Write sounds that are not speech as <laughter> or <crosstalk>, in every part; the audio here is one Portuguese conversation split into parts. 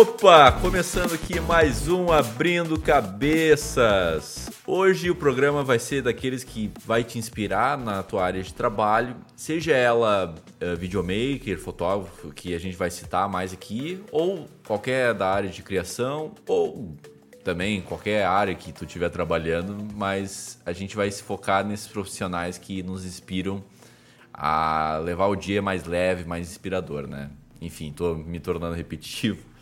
Opa, começando aqui mais um Abrindo Cabeças. Hoje o programa vai ser daqueles que vai te inspirar na tua área de trabalho, seja ela uh, videomaker, fotógrafo, que a gente vai citar mais aqui, ou qualquer da área de criação, ou também qualquer área que tu estiver trabalhando, mas a gente vai se focar nesses profissionais que nos inspiram a levar o dia mais leve, mais inspirador, né? Enfim, estou me tornando repetitivo.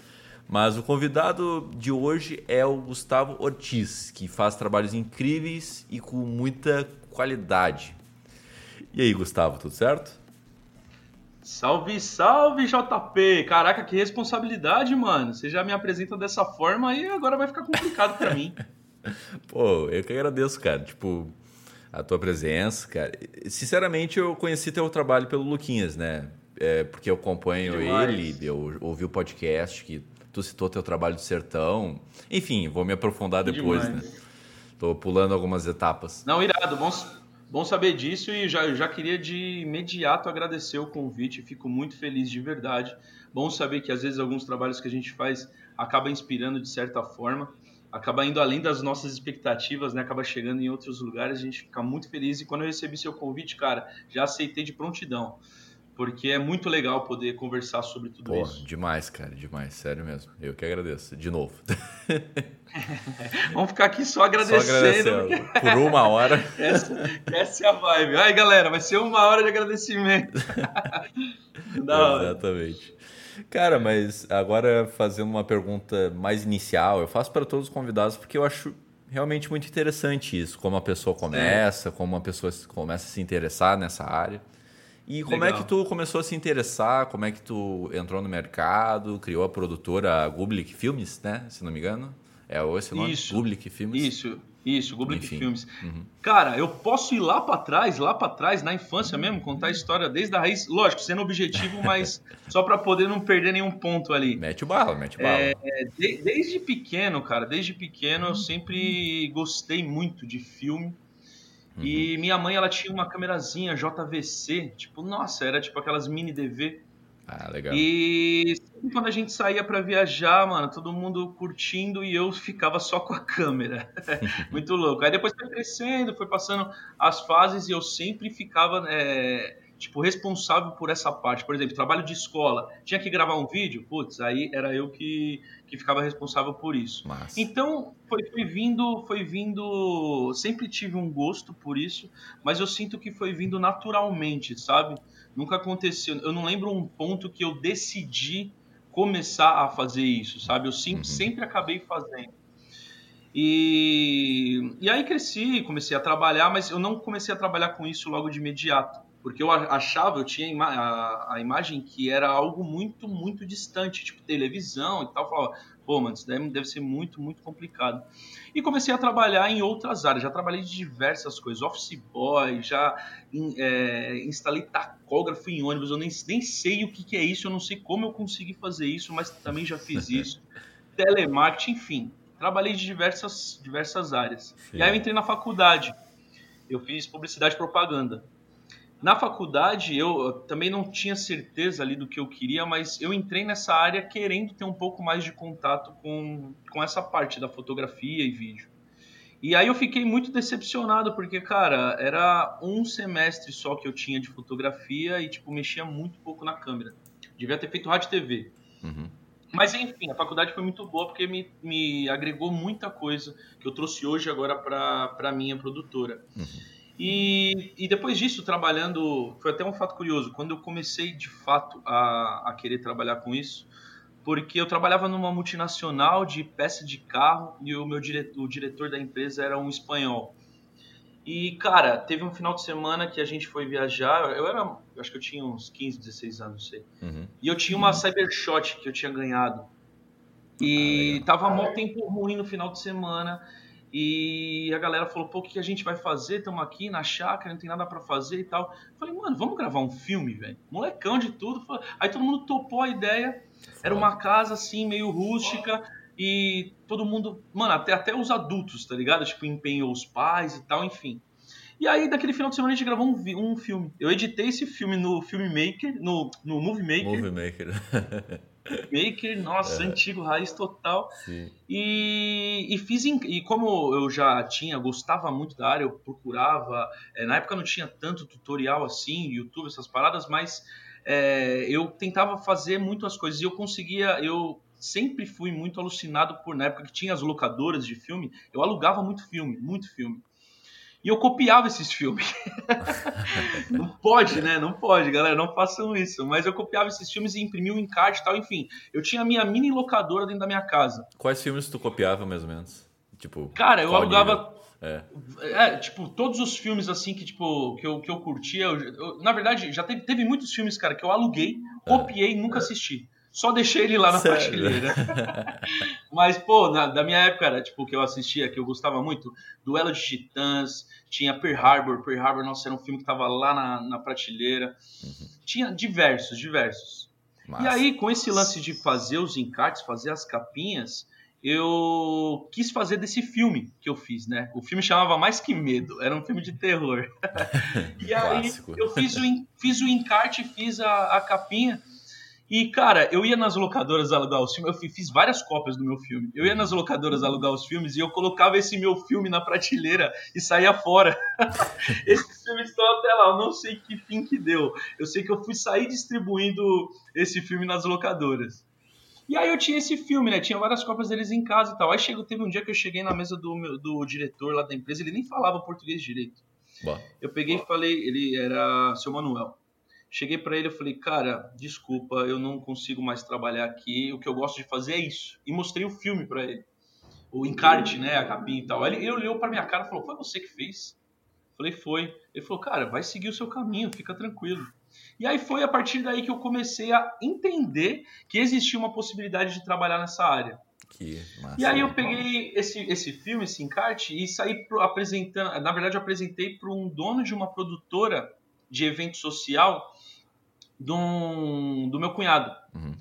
Mas o convidado de hoje é o Gustavo Ortiz, que faz trabalhos incríveis e com muita qualidade. E aí, Gustavo, tudo certo? Salve, salve, JP! Caraca, que responsabilidade, mano. Você já me apresenta dessa forma e agora vai ficar complicado para mim. <laughs> Pô, eu que agradeço, cara. Tipo, a tua presença, cara. Sinceramente, eu conheci teu trabalho pelo Luquinhas, né? É, porque eu acompanho Demais. ele, eu ouvi o podcast que tu citou teu trabalho de sertão. Enfim, vou me aprofundar depois, Demais. né? Tô pulando algumas etapas. Não, irado, bom, bom saber disso e já, já queria de imediato agradecer o convite, fico muito feliz de verdade. Bom saber que às vezes alguns trabalhos que a gente faz acaba inspirando de certa forma, acaba indo além das nossas expectativas, né? Acaba chegando em outros lugares, a gente fica muito feliz e quando eu recebi seu convite, cara, já aceitei de prontidão porque é muito legal poder conversar sobre tudo Pô, isso. Demais, cara, demais, sério mesmo. Eu que agradeço, de novo. <laughs> Vamos ficar aqui só agradecendo. Só agradecendo. Por uma hora. <laughs> essa, essa, é a vibe. Aí, galera, vai ser uma hora de agradecimento. <laughs> Exatamente. Cara, mas agora fazendo uma pergunta mais inicial, eu faço para todos os convidados porque eu acho realmente muito interessante isso, como a pessoa começa, é. como a pessoa começa a se interessar nessa área. E como Legal. é que tu começou a se interessar? Como é que tu entrou no mercado? Criou a produtora Public Filmes, né? Se não me engano. É esse nome? Isso. Public Filmes. Isso, isso, Enfim. Filmes. Uhum. Cara, eu posso ir lá para trás, lá para trás, na infância mesmo, contar a história desde a raiz. Lógico, sendo objetivo, mas <laughs> só para poder não perder nenhum ponto ali. Mete o bala, mete o bala. É, de, desde pequeno, cara, desde pequeno eu sempre gostei muito de filme. Uhum. E minha mãe, ela tinha uma câmerazinha JVC, tipo, nossa, era tipo aquelas mini DV. Ah, legal. E quando a gente saía para viajar, mano, todo mundo curtindo e eu ficava só com a câmera. <laughs> Muito louco. Aí depois foi crescendo, foi passando as fases e eu sempre ficava é, tipo, responsável por essa parte. Por exemplo, trabalho de escola, tinha que gravar um vídeo, putz, aí era eu que, que ficava responsável por isso. Massa. Então, foi, foi vindo, foi vindo, sempre tive um gosto por isso, mas eu sinto que foi vindo naturalmente, sabe? Nunca aconteceu, eu não lembro um ponto que eu decidi começar a fazer isso, sabe? Eu sempre, uhum. sempre acabei fazendo. E, e aí cresci, comecei a trabalhar, mas eu não comecei a trabalhar com isso logo de imediato porque eu achava, eu tinha a, a, imagem que era algo muito, muito distante, tipo televisão e tal. Eu falava, pô, mano, isso deve, deve ser muito, muito complicado. E comecei a trabalhar em outras áreas, já trabalhei de diversas coisas, office boy, já in, é, instalei tacógrafo em ônibus, eu nem, nem sei o que, que é isso, eu não sei como eu consegui fazer isso, mas também já fiz <laughs> isso. Telemarketing, enfim, trabalhei de diversas, diversas áreas. Sim. E aí eu entrei na faculdade, eu fiz publicidade e propaganda. Na faculdade, eu também não tinha certeza ali do que eu queria, mas eu entrei nessa área querendo ter um pouco mais de contato com, com essa parte da fotografia e vídeo. E aí eu fiquei muito decepcionado, porque, cara, era um semestre só que eu tinha de fotografia e, tipo, mexia muito pouco na câmera. Devia ter feito rádio e TV. Uhum. Mas, enfim, a faculdade foi muito boa porque me, me agregou muita coisa que eu trouxe hoje agora para a minha produtora. Uhum. E, e depois disso, trabalhando, foi até um fato curioso, quando eu comecei de fato a, a querer trabalhar com isso, porque eu trabalhava numa multinacional de peça de carro e o meu diretor, o diretor da empresa era um espanhol. E, cara, teve um final de semana que a gente foi viajar. Eu era, eu acho que eu tinha uns 15, 16 anos, não sei. Uhum. E eu tinha uma Cybershot que eu tinha ganhado. E ah, tava mó tempo ruim no final de semana. E a galera falou, pô, o que a gente vai fazer? Estamos aqui na chácara, não tem nada para fazer e tal. Eu falei, mano, vamos gravar um filme, velho. Molecão de tudo. Aí todo mundo topou a ideia. Era uma casa assim, meio rústica. E todo mundo, mano, até, até os adultos, tá ligado? Tipo, empenhou os pais e tal, enfim. E aí, daquele final de semana, a gente gravou um, um filme. Eu editei esse filme no Filmmaker, no, no Movie Maker. Movie Maker. <laughs> Maker, nossa, é. antigo, raiz total. Sim. E, e fiz e como eu já tinha, gostava muito da área, eu procurava. É, na época não tinha tanto tutorial assim, YouTube, essas paradas, mas é, eu tentava fazer muito as coisas e eu conseguia. Eu sempre fui muito alucinado por, na época que tinha as locadoras de filme, eu alugava muito filme, muito filme. E eu copiava esses filmes. <laughs> não pode, né? Não pode, galera. Não façam isso. Mas eu copiava esses filmes e imprimia um encarte e tal. Enfim, eu tinha a minha mini locadora dentro da minha casa. Quais filmes tu copiava, mais ou menos? Tipo, Cara, eu alugava. É. é. tipo, todos os filmes assim que, tipo, que eu, que eu curtia. Eu, eu, na verdade, já teve, teve muitos filmes, cara, que eu aluguei, é. copiei e nunca assisti. Só deixei ele lá na Sério? prateleira. <laughs> Mas, pô, na, da minha época era, tipo, que eu assistia, que eu gostava muito, Duelo de Titãs, tinha Pearl Harbor. Pearl Harbor, nossa, era um filme que tava lá na, na prateleira. Uhum. Tinha diversos, diversos. Massa. E aí, com esse lance de fazer os encartes, fazer as capinhas, eu quis fazer desse filme que eu fiz, né? O filme chamava Mais Que Medo, era um filme de terror. <laughs> e aí, eu fiz o, fiz o encarte, fiz a, a capinha e, cara, eu ia nas locadoras alugar os filmes, eu fiz várias cópias do meu filme. Eu ia nas locadoras alugar os filmes e eu colocava esse meu filme na prateleira e saía fora. <laughs> Esses filmes estão até lá, eu não sei que fim que deu. Eu sei que eu fui sair distribuindo esse filme nas locadoras. E aí eu tinha esse filme, né? Tinha várias cópias deles em casa e tal. Aí chegou, teve um dia que eu cheguei na mesa do, meu, do diretor lá da empresa, ele nem falava português direito. Boa. Eu peguei e falei, ele era seu Manuel. Cheguei para ele e falei, cara, desculpa, eu não consigo mais trabalhar aqui. O que eu gosto de fazer é isso. E mostrei o filme para ele, o encarte, né, a capinha e tal. Ele, ele olhou para minha cara e falou, foi você que fez? Falei, foi. Ele falou, cara, vai seguir o seu caminho, fica tranquilo. E aí foi a partir daí que eu comecei a entender que existia uma possibilidade de trabalhar nessa área. Que massa, e aí eu peguei esse, esse filme, esse encarte, e saí pro, apresentando. Na verdade, eu apresentei para um dono de uma produtora de evento social do, do meu cunhado. Uhum.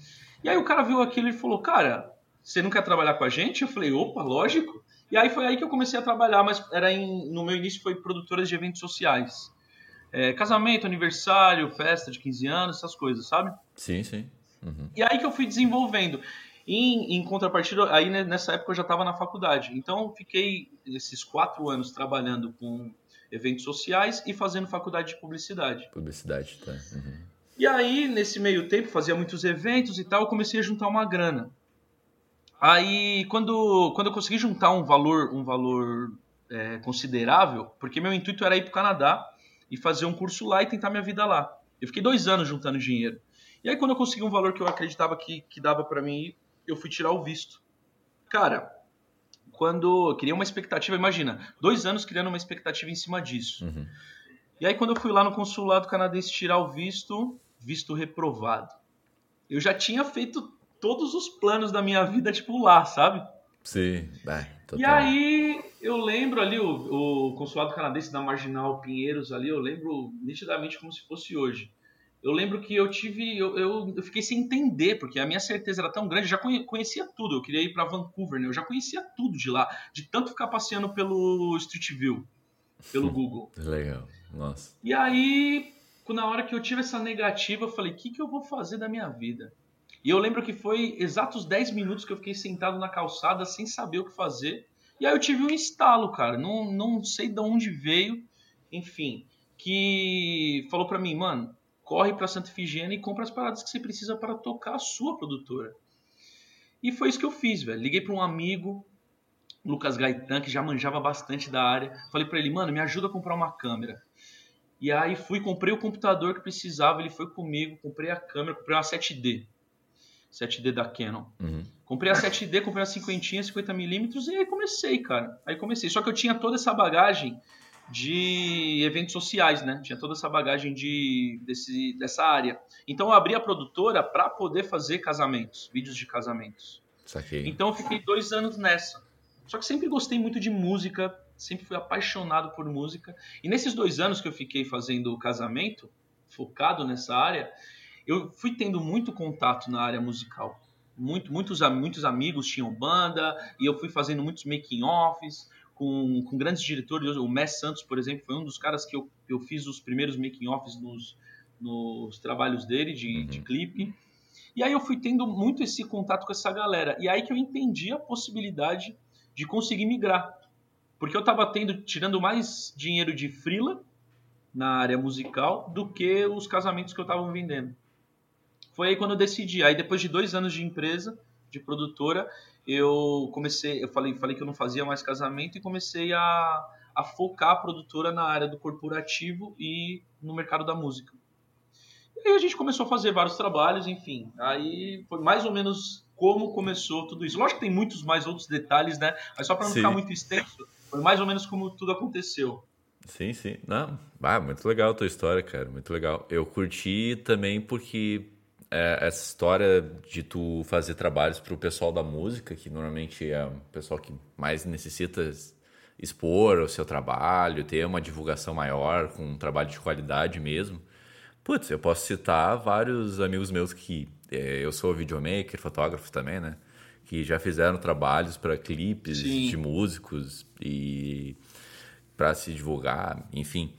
E aí o cara viu aquilo e falou, cara, você não quer trabalhar com a gente? Eu falei, opa, lógico. E aí foi aí que eu comecei a trabalhar, mas era em, no meu início foi produtoras de eventos sociais. É, casamento, aniversário, festa de 15 anos, essas coisas, sabe? Sim, sim. Uhum. E aí que eu fui desenvolvendo. Em, em contrapartida, aí nessa época eu já estava na faculdade. Então fiquei esses quatro anos trabalhando com eventos sociais e fazendo faculdade de publicidade. Publicidade, tá. Uhum. E aí, nesse meio tempo, fazia muitos eventos e tal, eu comecei a juntar uma grana. Aí, quando, quando eu consegui juntar um valor, um valor é, considerável, porque meu intuito era ir para o Canadá e fazer um curso lá e tentar minha vida lá. Eu fiquei dois anos juntando dinheiro. E aí, quando eu consegui um valor que eu acreditava que, que dava para mim ir, eu fui tirar o visto. Cara, quando eu queria uma expectativa, imagina, dois anos criando uma expectativa em cima disso. Uhum. E aí, quando eu fui lá no consulado canadense tirar o visto, visto reprovado. Eu já tinha feito todos os planos da minha vida, tipo, lá, sabe? Sim, é, total. E aí, eu lembro ali, o, o consulado canadense da Marginal Pinheiros ali, eu lembro nitidamente como se fosse hoje. Eu lembro que eu tive, eu, eu, eu, fiquei sem entender, porque a minha certeza era tão grande, já conhecia tudo. Eu queria ir para Vancouver, né? Eu já conhecia tudo de lá, de tanto ficar passeando pelo Street View, pelo <laughs> Google. Legal, nossa. E aí, na hora que eu tive essa negativa, eu falei: o que, que eu vou fazer da minha vida? E eu lembro que foi exatos 10 minutos que eu fiquei sentado na calçada sem saber o que fazer. E aí eu tive um estalo, cara. Não, não sei de onde veio, enfim, que falou para mim, mano, corre para Santa Efigênia e compra as paradas que você precisa para tocar a sua produtora. E foi isso que eu fiz, velho. Liguei para um amigo, Lucas Gaetan, que já manjava bastante da área. Falei para ele, mano, me ajuda a comprar uma câmera. E aí fui, comprei o computador que precisava, ele foi comigo, comprei a câmera, comprei uma 7D. 7D da Canon. Uhum. Comprei a 7D, comprei a 50, 50mm e aí comecei, cara. Aí comecei. Só que eu tinha toda essa bagagem de eventos sociais, né? Tinha toda essa bagagem de, desse, dessa área. Então eu abri a produtora para poder fazer casamentos, vídeos de casamentos. Saquei. Então eu fiquei dois anos nessa. Só que sempre gostei muito de música, sempre fui apaixonado por música. E nesses dois anos que eu fiquei fazendo o casamento, focado nessa área, eu fui tendo muito contato na área musical. Muito, muitos, muitos amigos tinham banda, e eu fui fazendo muitos making-offs com, com grandes diretores. O Mess Santos, por exemplo, foi um dos caras que eu, eu fiz os primeiros making-offs nos, nos trabalhos dele de, uhum. de clipe. E aí eu fui tendo muito esse contato com essa galera. E aí que eu entendi a possibilidade de conseguir migrar. Porque eu estava tendo, tirando mais dinheiro de frila na área musical do que os casamentos que eu estava vendendo. Foi aí quando eu decidi. Aí depois de dois anos de empresa, de produtora, eu comecei, eu falei, falei que eu não fazia mais casamento e comecei a, a focar a produtora na área do corporativo e no mercado da música. E aí a gente começou a fazer vários trabalhos, enfim. Aí foi mais ou menos como começou tudo isso. Lógico que tem muitos mais outros detalhes, né? Mas só para não Sim. ficar muito extenso, foi mais ou menos como tudo aconteceu. Sim, sim. Não, ah, muito legal a tua história, cara. Muito legal. Eu curti também porque é, essa história de tu fazer trabalhos para o pessoal da música, que normalmente é o pessoal que mais necessita expor o seu trabalho, ter uma divulgação maior, com um trabalho de qualidade mesmo. Putz, eu posso citar vários amigos meus que é, eu sou videomaker, fotógrafo também, né? Que já fizeram trabalhos para clipes Sim. de músicos e para se divulgar, enfim,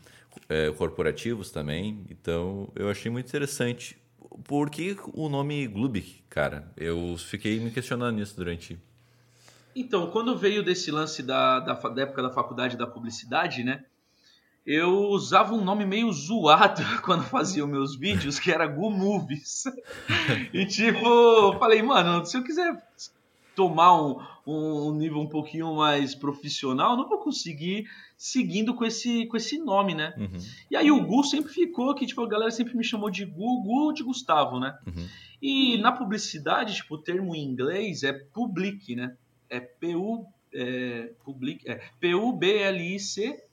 é, corporativos também. Então, eu achei muito interessante. Por que o nome Glubik, cara? Eu fiquei me questionando nisso durante. Então, quando veio desse lance da, da, da época da faculdade da publicidade, né? Eu usava um nome meio zoado <laughs> quando fazia os meus vídeos, que era Gu Movies. e tipo, falei, mano, se eu quiser tomar um, um nível um pouquinho mais profissional, não vou conseguir seguindo com esse, com esse nome, né? Uhum. E aí o Gu sempre ficou, que tipo, a galera sempre me chamou de Gu, Gu de Gustavo, né? Uhum. E na publicidade, tipo, o termo em inglês é public, né? É P-U... É, public, é P-U-B-L-I-C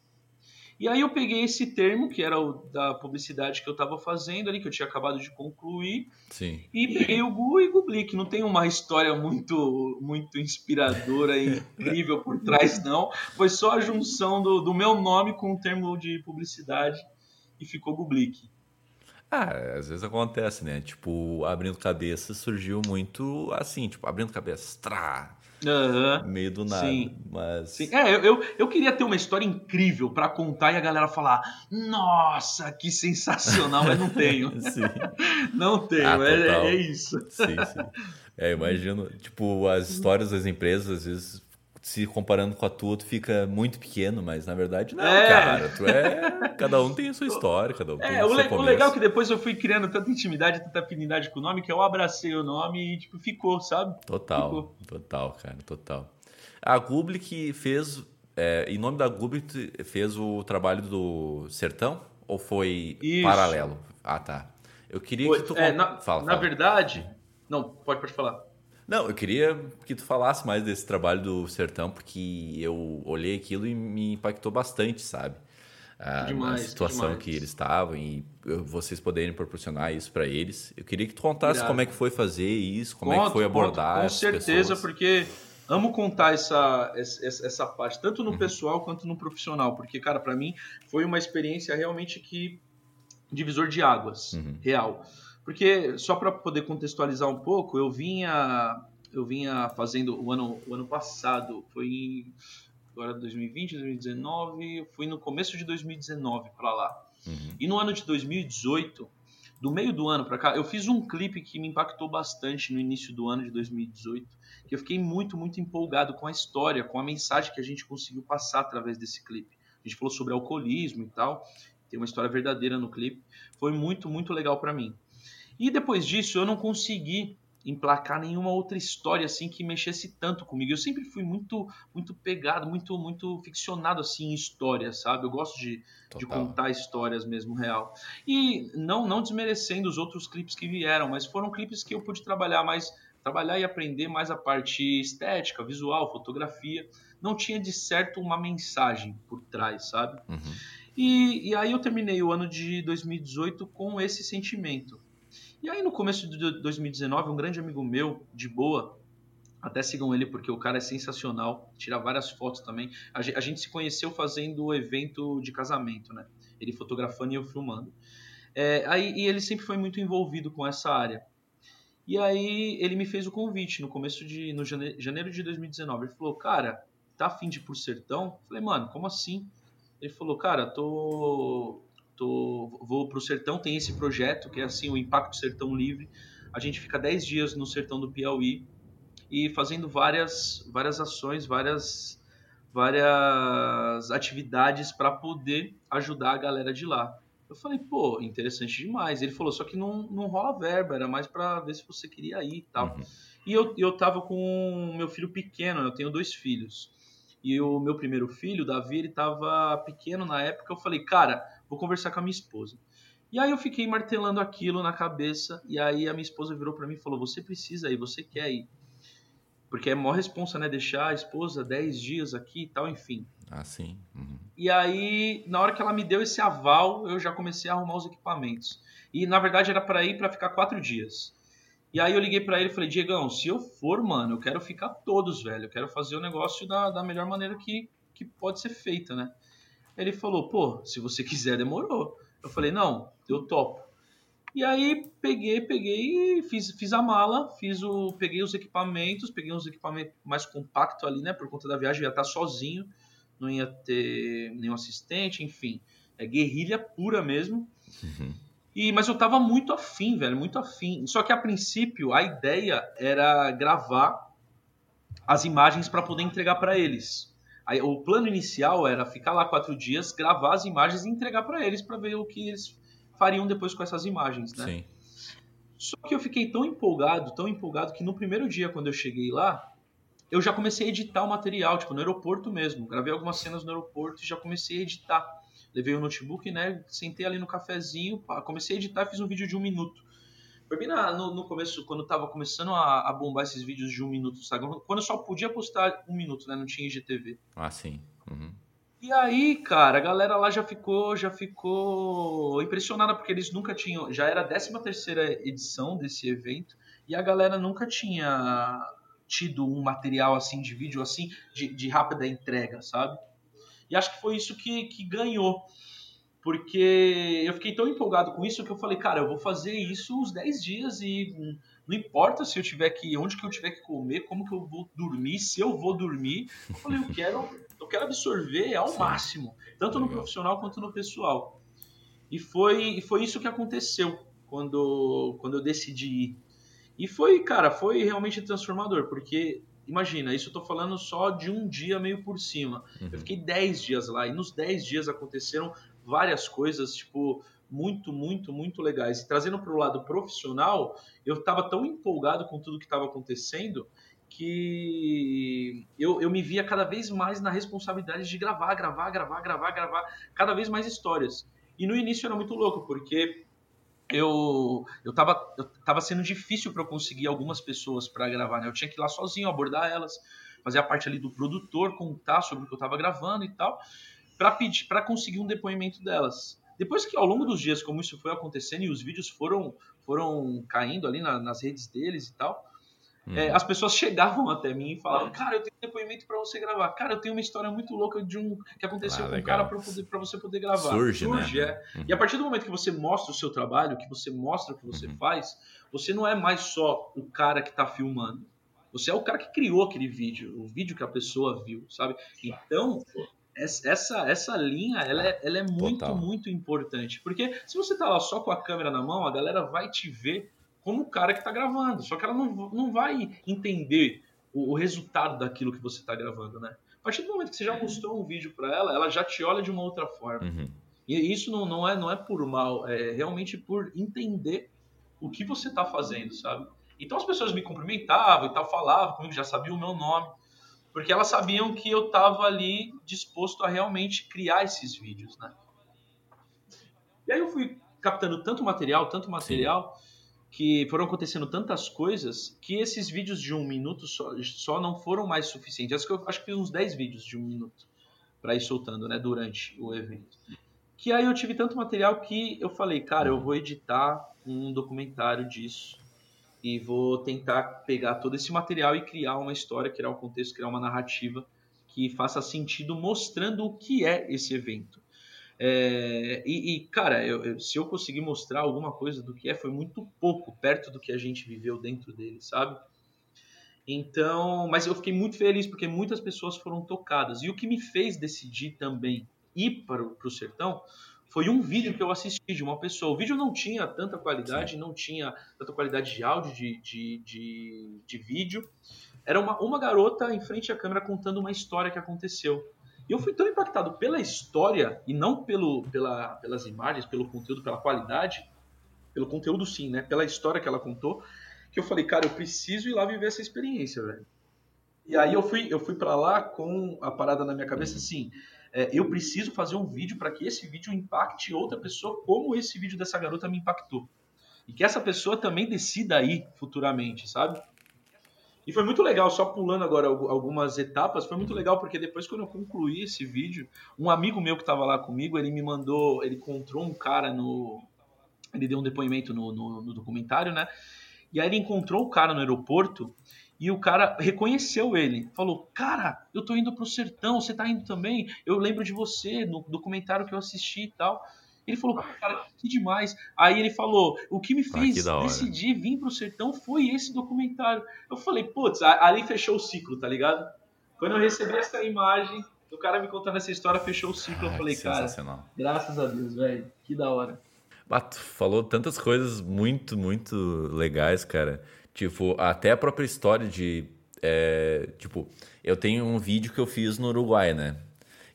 e aí eu peguei esse termo, que era o da publicidade que eu estava fazendo ali, que eu tinha acabado de concluir, Sim. e peguei o Gu e Gubli, que não tem uma história muito, muito inspiradora e <laughs> incrível por trás, não. Foi só a junção do, do meu nome com o termo de publicidade e ficou Gublik. Ah, às vezes acontece, né? Tipo, abrindo cabeça surgiu muito assim, tipo, abrindo cabeça, trá, Uhum. Meio do nada. Sim. Mas... Sim. É, eu, eu queria ter uma história incrível para contar e a galera falar: Nossa, que sensacional, mas não tenho. <laughs> <laughs> não tenho, ah, é, é, isso. Sim, sim. É, imagino, tipo, as histórias das empresas, às vezes, se comparando com a tua, tu fica muito pequeno, mas na verdade não, é. cara. Tu é. Cada um tem a sua <laughs> história, cada um é, tem o, seu le... o legal é que depois eu fui criando tanta intimidade, tanta afinidade com o nome, que eu abracei o nome e, tipo, ficou, sabe? Total, ficou. total, cara, total. A Gublik fez. É, em nome da Gublik, fez o trabalho do Sertão? Ou foi Isso. paralelo? Ah, tá. Eu queria que tu. É, na, fala, na fala. verdade. Não, pode, pode falar. Não, eu queria que tu falasse mais desse trabalho do Sertão, porque eu olhei aquilo e me impactou bastante, sabe? Ah, demais, a situação demais. que eles estavam e vocês poderem proporcionar isso para eles. Eu queria que tu contasse Irado. como é que foi fazer isso, como conto, é que foi abordar conto, Com certeza, porque amo contar essa, essa, essa parte, tanto no uhum. pessoal quanto no profissional, porque, cara, para mim foi uma experiência realmente que divisor de águas, uhum. real. Porque, só para poder contextualizar um pouco, eu vinha eu vinha fazendo o ano, o ano passado, foi em, agora 2020, 2019, fui no começo de 2019 para lá. Uhum. E no ano de 2018, do meio do ano para cá, eu fiz um clipe que me impactou bastante no início do ano de 2018, que eu fiquei muito, muito empolgado com a história, com a mensagem que a gente conseguiu passar através desse clipe. A gente falou sobre alcoolismo e tal, tem uma história verdadeira no clipe. Foi muito, muito legal para mim. E depois disso eu não consegui emplacar nenhuma outra história assim que mexesse tanto comigo. Eu sempre fui muito muito pegado, muito muito ficcionado assim em histórias, sabe? Eu gosto de, de contar histórias mesmo real. E não não desmerecendo os outros clipes que vieram, mas foram clipes que eu pude trabalhar mais trabalhar e aprender mais a parte estética, visual, fotografia. Não tinha de certo uma mensagem por trás, sabe? Uhum. E, e aí eu terminei o ano de 2018 com esse sentimento e aí no começo de 2019, um grande amigo meu, de boa, até sigam ele porque o cara é sensacional, tira várias fotos também. A gente se conheceu fazendo o evento de casamento, né? Ele fotografando e eu filmando. É, aí, e ele sempre foi muito envolvido com essa área. E aí ele me fez o convite no começo de no janeiro de 2019. Ele falou, cara, tá afim de ir pro sertão? Eu falei, mano, como assim? Ele falou, cara, tô tô, vou para o sertão, tem esse projeto que é assim o Impacto Sertão Livre. A gente fica 10 dias no sertão do Piauí e fazendo várias, várias ações, várias, várias atividades para poder ajudar a galera de lá. Eu falei, pô, interessante demais. Ele falou, só que não, não rola verba, era mais para ver se você queria ir e tal. Uhum. E eu, eu tava com meu filho pequeno, eu tenho dois filhos. E o meu primeiro filho, Davi, ele tava pequeno na época. Eu falei, cara, vou conversar com a minha esposa. E aí eu fiquei martelando aquilo na cabeça. E aí a minha esposa virou para mim e falou: Você precisa ir, você quer ir. Porque é maior responsa, né? Deixar a esposa 10 dias aqui e tal, enfim. Ah, sim. Uhum. E aí, na hora que ela me deu esse aval, eu já comecei a arrumar os equipamentos. E na verdade era para ir para ficar quatro dias. E aí eu liguei para ele e falei, Diegão, se eu for, mano, eu quero ficar todos, velho. Eu quero fazer o negócio da, da melhor maneira que, que pode ser feita, né? Ele falou, pô, se você <laughs> quiser, demorou. Eu falei, não, eu topo. E aí peguei, peguei e fiz, fiz a mala, fiz o, peguei os equipamentos, peguei uns equipamentos mais compactos ali, né? Por conta da viagem, ia estar sozinho, não ia ter nenhum assistente, enfim. É guerrilha pura mesmo. Uhum. E, mas eu tava muito afim, velho, muito afim. Só que a princípio a ideia era gravar as imagens para poder entregar para eles. Aí, o plano inicial era ficar lá quatro dias, gravar as imagens e entregar para eles para ver o que eles fariam depois com essas imagens, né? Sim. Só que eu fiquei tão empolgado, tão empolgado que no primeiro dia quando eu cheguei lá, eu já comecei a editar o material, tipo no aeroporto mesmo. Gravei algumas cenas no aeroporto e já comecei a editar levei o notebook, né? Sentei ali no cafezinho, comecei a editar, fiz um vídeo de um minuto. Foi bem na, no, no, começo, quando tava começando a, a, bombar esses vídeos de um minuto, sabe? Quando eu só podia postar um minuto, né? Não tinha IGTV. Ah, sim. Uhum. E aí, cara, a galera lá já ficou, já ficou impressionada porque eles nunca tinham, já era a 13 terceira edição desse evento e a galera nunca tinha tido um material assim de vídeo assim de, de rápida entrega, sabe? E acho que foi isso que, que ganhou. Porque eu fiquei tão empolgado com isso que eu falei, cara, eu vou fazer isso uns 10 dias e não importa se eu tiver que, onde que eu tiver que comer, como que eu vou dormir, se eu vou dormir. Eu falei, eu quero, eu quero absorver ao Sim. máximo, tanto no profissional quanto no pessoal. E foi, foi isso que aconteceu quando, quando eu decidi ir. E foi, cara, foi realmente transformador, porque Imagina, isso eu tô falando só de um dia meio por cima. Uhum. Eu fiquei 10 dias lá e nos 10 dias aconteceram várias coisas, tipo, muito, muito, muito legais. E trazendo para o lado profissional, eu estava tão empolgado com tudo que estava acontecendo que eu, eu me via cada vez mais na responsabilidade de gravar, gravar, gravar, gravar, gravar cada vez mais histórias. E no início era muito louco, porque eu eu tava, eu tava sendo difícil para eu conseguir algumas pessoas para gravar, né? Eu tinha que ir lá sozinho, abordar elas, fazer a parte ali do produtor, contar sobre o que eu tava gravando e tal, para pedir, para conseguir um depoimento delas. Depois que ao longo dos dias, como isso foi acontecendo e os vídeos foram foram caindo ali na, nas redes deles e tal, Hum. É, as pessoas <laughs> chegavam até mim e falavam, cara, eu tenho um depoimento para você gravar. Cara, eu tenho uma história muito louca de um que aconteceu ah, com um cara para você poder gravar. Surge, né? Surge né? é. Uhum. E a partir do momento que você mostra o seu trabalho, que você mostra o que você uhum. faz, você não é mais só o cara que está filmando. Você é o cara que criou aquele vídeo, o vídeo que a pessoa viu, sabe? Então, essa, essa linha ela é, ela é muito, Total. muito importante. Porque se você tá lá só com a câmera na mão, a galera vai te ver como o cara que está gravando. Só que ela não, não vai entender o, o resultado daquilo que você está gravando, né? A partir do momento que você já mostrou um vídeo para ela, ela já te olha de uma outra forma. Uhum. E isso não, não, é, não é por mal, é realmente por entender o que você está fazendo, sabe? Então as pessoas me cumprimentavam e tal, falavam comigo, já sabiam o meu nome, porque elas sabiam que eu estava ali disposto a realmente criar esses vídeos, né? E aí eu fui captando tanto material, tanto material, Sim que foram acontecendo tantas coisas que esses vídeos de um minuto só, só não foram mais suficientes. Acho que eu acho que uns 10 vídeos de um minuto para ir soltando, né, durante o evento. Que aí eu tive tanto material que eu falei, cara, eu vou editar um documentário disso e vou tentar pegar todo esse material e criar uma história, criar um contexto, criar uma narrativa que faça sentido mostrando o que é esse evento. É, e, e, cara, eu, eu, se eu conseguir mostrar alguma coisa do que é, foi muito pouco perto do que a gente viveu dentro dele, sabe? Então, mas eu fiquei muito feliz porque muitas pessoas foram tocadas. E o que me fez decidir também ir para o, para o sertão foi um vídeo que eu assisti de uma pessoa. O vídeo não tinha tanta qualidade, Sim. não tinha tanta qualidade de áudio, de, de, de, de vídeo. Era uma, uma garota em frente à câmera contando uma história que aconteceu. E eu fui tão impactado pela história, e não pelo, pela, pelas imagens, pelo conteúdo, pela qualidade, pelo conteúdo sim, né? Pela história que ela contou, que eu falei, cara, eu preciso ir lá viver essa experiência, velho. E aí eu fui, eu fui para lá com a parada na minha cabeça assim, é, eu preciso fazer um vídeo para que esse vídeo impacte outra pessoa como esse vídeo dessa garota me impactou. E que essa pessoa também decida aí futuramente, sabe? E foi muito legal, só pulando agora algumas etapas, foi muito legal porque depois quando eu concluí esse vídeo, um amigo meu que estava lá comigo, ele me mandou, ele encontrou um cara no... Ele deu um depoimento no, no, no documentário, né? E aí ele encontrou o cara no aeroporto e o cara reconheceu ele. Falou: Cara, eu tô indo pro sertão, você tá indo também? Eu lembro de você no documentário que eu assisti e tal. Ele falou, cara, que demais. Aí ele falou: o que me ah, fez ah, que decidir vir pro sertão foi esse documentário. Eu falei, putz, ali fechou o ciclo, tá ligado? Quando eu recebi essa imagem, o cara me contando essa história, fechou o ciclo. Ah, eu falei, cara, graças a Deus, velho, que da hora. Bato, falou tantas coisas muito, muito legais, cara. Tipo, até a própria história de. É, tipo, eu tenho um vídeo que eu fiz no Uruguai, né?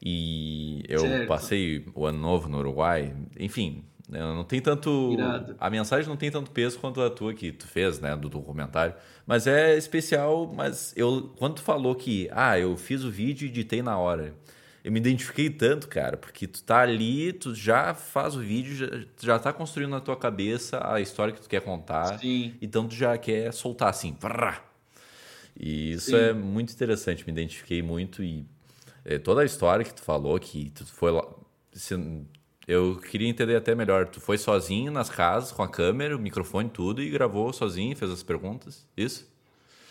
E eu certo. passei o ano novo no Uruguai. Enfim, né, não tem tanto. Irado. A mensagem não tem tanto peso quanto a tua que tu fez, né? Do documentário. Mas é especial, mas eu. Quando tu falou que, ah, eu fiz o vídeo e editei na hora eu me identifiquei tanto, cara, porque tu tá ali, tu já faz o vídeo, já, já tá construindo na tua cabeça a história que tu quer contar. Sim. Então tu já quer soltar assim. Vrá. E isso Sim. é muito interessante, me identifiquei muito e é, toda a história que tu falou, que tu foi lá. Eu queria entender até melhor. Tu foi sozinho nas casas, com a câmera, o microfone, tudo, e gravou sozinho, fez as perguntas? Isso?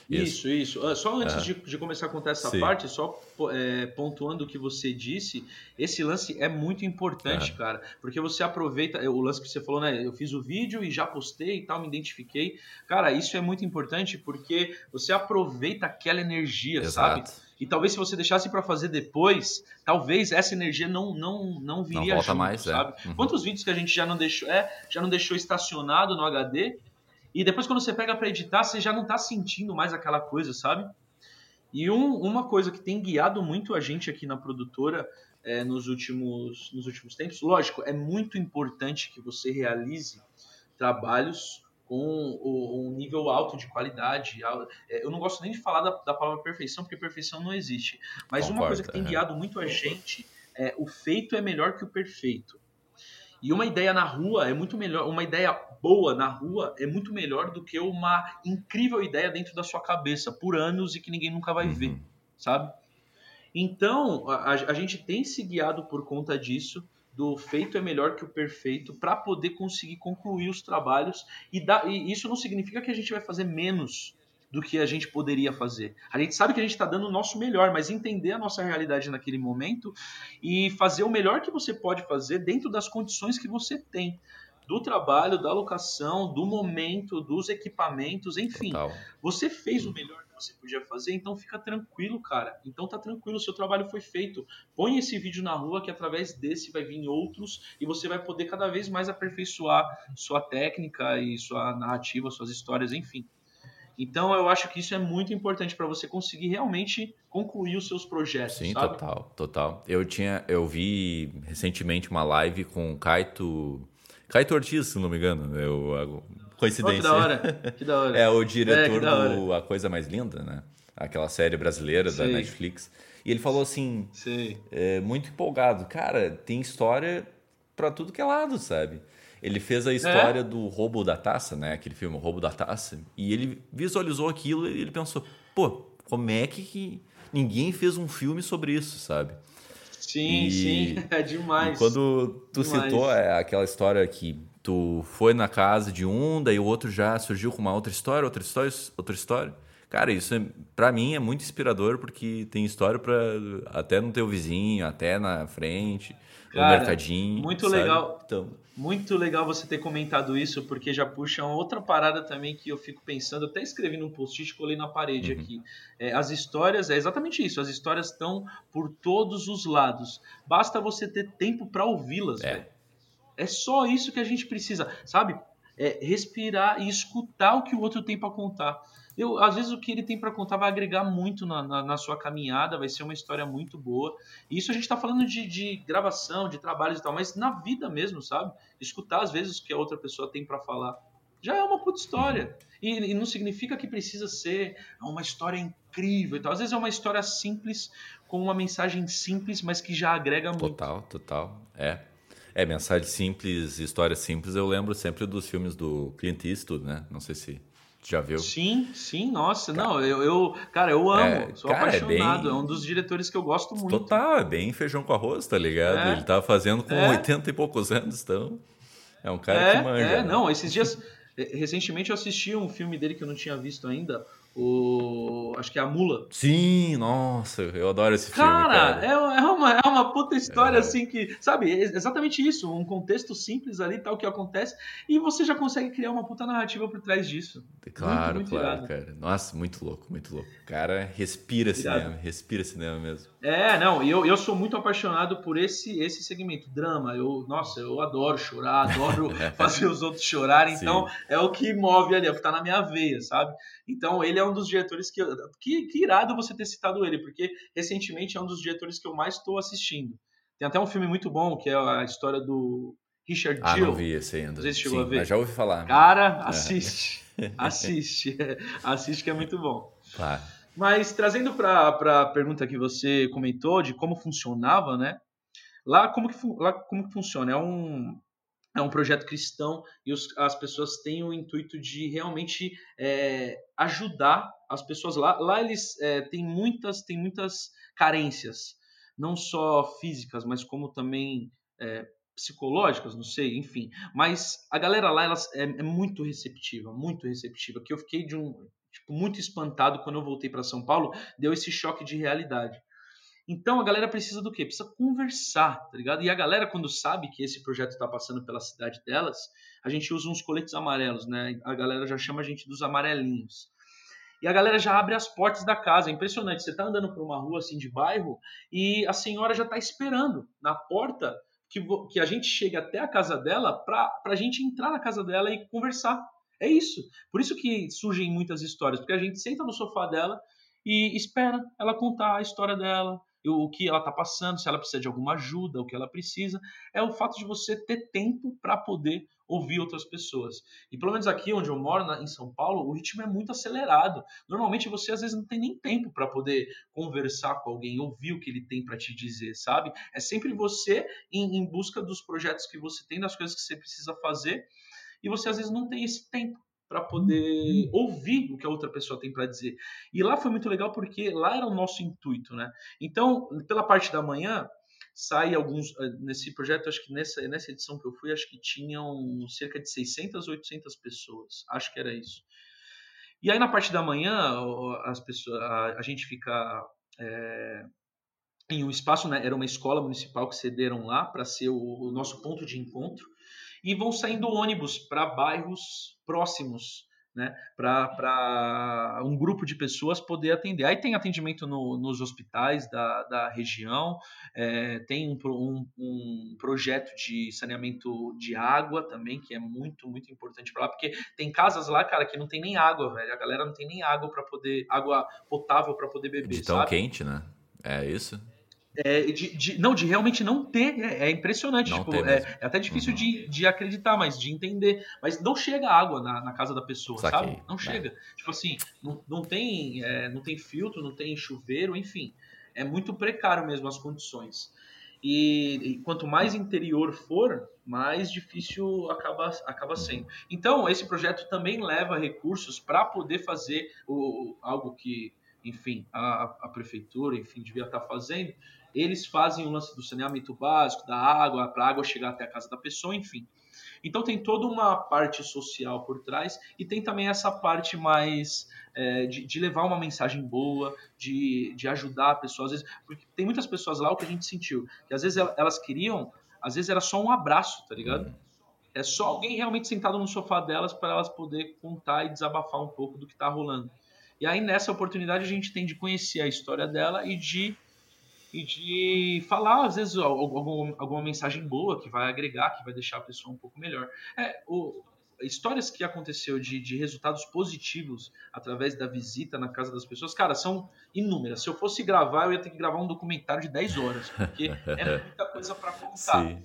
Isso, isso. isso. Só antes de, de, começar a contar essa Sim. parte, só é, pontuando o que você disse, esse lance é muito importante, cara, porque você aproveita o lance que você falou, né? Eu fiz o vídeo e já postei e tal, me identifiquei. Cara, isso é muito importante porque você aproveita aquela energia, Exato. sabe? E talvez se você deixasse para fazer depois, talvez essa energia não não não viria não junto, mais, é. sabe? É. Uhum. Quantos vídeos que a gente já não deixou, é, já não deixou estacionado no HD e depois, quando você pega para editar, você já não tá sentindo mais aquela coisa, sabe? E um, uma coisa que tem guiado muito a gente aqui na produtora é, nos, últimos, nos últimos tempos, lógico, é muito importante que você realize trabalhos com um nível alto de qualidade. É, eu não gosto nem de falar da, da palavra perfeição, porque perfeição não existe. Mas Concordo, uma coisa que tem guiado muito a gente é o feito é melhor que o perfeito. E uma ideia na rua é muito melhor, uma ideia boa na rua é muito melhor do que uma incrível ideia dentro da sua cabeça por anos e que ninguém nunca vai uhum. ver, sabe? Então, a, a, gente tem se guiado por conta disso, do feito é melhor que o perfeito, para poder conseguir concluir os trabalhos. E, e isso não significa que a gente vai fazer menos do que a gente poderia fazer. A gente sabe que a gente está dando o nosso melhor, mas entender a nossa realidade naquele momento e fazer o melhor que você pode fazer dentro das condições que você tem. Do trabalho, da locação, do momento, dos equipamentos, enfim. Total. Você fez o melhor que você podia fazer, então fica tranquilo, cara. Então tá tranquilo, seu trabalho foi feito. Põe esse vídeo na rua que através desse vai vir outros e você vai poder cada vez mais aperfeiçoar sua técnica e sua narrativa, suas histórias, enfim. Então eu acho que isso é muito importante para você conseguir realmente concluir os seus projetos. Sim, sabe? total, total. Eu tinha, eu vi recentemente uma live com o Kaito, Kaito Ortiz, se não me engano. Eu, coincidência. Oh, que da hora, que da hora. <laughs> é o diretor é, do A Coisa Mais Linda, né? Aquela série brasileira da Netflix. E ele falou assim, é, muito empolgado, cara, tem história para tudo que é lado, sabe? Ele fez a história é? do roubo da taça, né? Aquele filme, o Roubo da Taça. E ele visualizou aquilo e ele pensou, pô, como é que ninguém fez um filme sobre isso, sabe? Sim, e, sim, é <laughs> demais. Quando tu demais. citou é, aquela história que tu foi na casa de um, daí o outro já surgiu com uma outra história, outra história, outra história. Cara, isso é, para mim é muito inspirador porque tem história para até no teu vizinho, até na frente, Cara, no mercadinho. Muito sabe? legal. Então, muito legal você ter comentado isso, porque já puxa uma outra parada também que eu fico pensando, até escrevi num post-it, colei na parede uhum. aqui. É, as histórias, é exatamente isso, as histórias estão por todos os lados. Basta você ter tempo para ouvi-las, é. É só isso que a gente precisa, sabe? É respirar e escutar o que o outro tem para contar. Eu, às vezes o que ele tem para contar vai agregar muito na, na, na, sua caminhada, vai ser uma história muito boa. E isso a gente está falando de, de, gravação, de trabalhos e tal, mas na vida mesmo, sabe? Escutar às vezes o que a outra pessoa tem para falar já é uma puta história. E, e, não significa que precisa ser uma história incrível. Então, às vezes é uma história simples, com uma mensagem simples, mas que já agrega muito. Total, total. É. É, mensagem simples, história simples, eu lembro sempre dos filmes do Clint Eastwood, né? Não sei se já viu. Sim, sim, nossa, cara, não, eu, eu, cara, eu amo, é, sou cara, apaixonado, é, bem... é, um dos diretores que eu gosto muito. Total, é bem feijão com arroz, tá ligado? É, Ele tá fazendo com é. 80 e poucos anos, então é um cara é, que manja. É, né? não, esses dias, recentemente eu assisti um filme dele que eu não tinha visto ainda, o. Acho que é a Mula. Sim, nossa, eu adoro esse filme. Cara, É, é, uma, é uma puta história é. assim que. Sabe, é exatamente isso. Um contexto simples ali, tal, que acontece, e você já consegue criar uma puta narrativa por trás disso. Claro, muito, muito claro, irado. cara. Nossa, muito louco, muito louco. Cara, respira irado. cinema, respira cinema mesmo. É, não, eu, eu sou muito apaixonado por esse, esse segmento, drama. Eu, nossa, eu adoro chorar, adoro <laughs> fazer os outros chorarem, então Sim. é o que move ali, é o que tá na minha veia, sabe? Então ele é um dos diretores que, que. Que irado você ter citado ele, porque recentemente é um dos diretores que eu mais estou assistindo. Tem até um filme muito bom, que é a história do Richard ah, não vi esse ainda. Não sei se chegou Sim, a ver. Mas já ouvi falar. Cara, assiste. É. <laughs> assiste. assiste que é muito bom. Claro. Mas trazendo para a pergunta que você comentou de como funcionava, né? Lá como que, lá como que funciona? É um, é um projeto cristão e os, as pessoas têm o intuito de realmente é, ajudar as pessoas lá. Lá eles é, têm muitas têm muitas carências, não só físicas, mas como também é, psicológicas, não sei, enfim. Mas a galera lá elas, é, é muito receptiva, muito receptiva. Que eu fiquei de um tipo, muito espantado quando eu voltei para São Paulo, deu esse choque de realidade. Então a galera precisa do quê? Precisa conversar, tá ligado? E a galera, quando sabe que esse projeto está passando pela cidade delas, a gente usa uns coletes amarelos, né? A galera já chama a gente dos amarelinhos. E a galera já abre as portas da casa. É impressionante. Você tá andando por uma rua assim de bairro e a senhora já tá esperando na porta que, que a gente chegue até a casa dela para a gente entrar na casa dela e conversar. É isso. Por isso que surgem muitas histórias, porque a gente senta no sofá dela e espera ela contar a história dela, o que ela está passando, se ela precisa de alguma ajuda, o que ela precisa. É o fato de você ter tempo para poder ouvir outras pessoas. E pelo menos aqui onde eu moro, na, em São Paulo, o ritmo é muito acelerado. Normalmente você às vezes não tem nem tempo para poder conversar com alguém, ouvir o que ele tem para te dizer, sabe? É sempre você em, em busca dos projetos que você tem, das coisas que você precisa fazer e você às vezes não tem esse tempo para poder uhum. ouvir o que a outra pessoa tem para dizer. E lá foi muito legal porque lá era o nosso intuito, né? Então, pela parte da manhã, sai alguns eh, nesse projeto, acho que nessa nessa edição que eu fui, acho que tinham cerca de 600, 800 pessoas. Acho que era isso. E aí na parte da manhã, as pessoas, a, a gente fica é, em um espaço, né, era uma escola municipal que cederam lá para ser o, o nosso ponto de encontro e vão saindo ônibus para bairros próximos, né, para um grupo de pessoas poder atender. Aí tem atendimento no, nos hospitais da, da região, é, tem um, um, um, projeto de saneamento de água também, que é muito, muito importante para lá, porque tem casas lá, cara, que não tem nem água, velho. A galera não tem nem água para poder, água potável para poder beber. De tão sabe? quente, né? É isso? É, de, de, não, de realmente não ter, é, é impressionante. Tipo, é, é, até difícil uhum. de, de acreditar, mas de entender. Mas não chega água na, na casa da pessoa, Saquei. sabe? Não é. chega. Tipo assim, não, não, tem, é, não tem filtro, não tem chuveiro, enfim. É muito precário mesmo as condições. E, e quanto mais interior for, mais difícil acaba, acaba uhum. sendo. Então, esse projeto também leva recursos para poder fazer o, algo que, enfim, a, a prefeitura, enfim, devia estar tá fazendo, eles fazem o lance do saneamento básico, da água, para a água chegar até a casa da pessoa, enfim. Então tem toda uma parte social por trás e tem também essa parte mais é, de, de, levar uma mensagem boa, de, de ajudar a pessoa. Às vezes, porque tem muitas pessoas lá o que a gente sentiu, que às vezes elas queriam, às vezes era só um abraço, tá ligado? É só alguém realmente sentado no sofá delas para elas poder contar e desabafar um pouco do que está rolando. E aí nessa oportunidade a gente tem de conhecer a história dela e de e de falar, às vezes, alguma, alguma mensagem boa que vai agregar, que vai deixar a pessoa um pouco melhor. É, o, histórias que aconteceu de, de resultados positivos através da visita na casa das pessoas, cara, são inúmeras. Se eu fosse gravar, eu ia ter que gravar um documentário de 10 horas, porque é muita coisa para contar. Sim.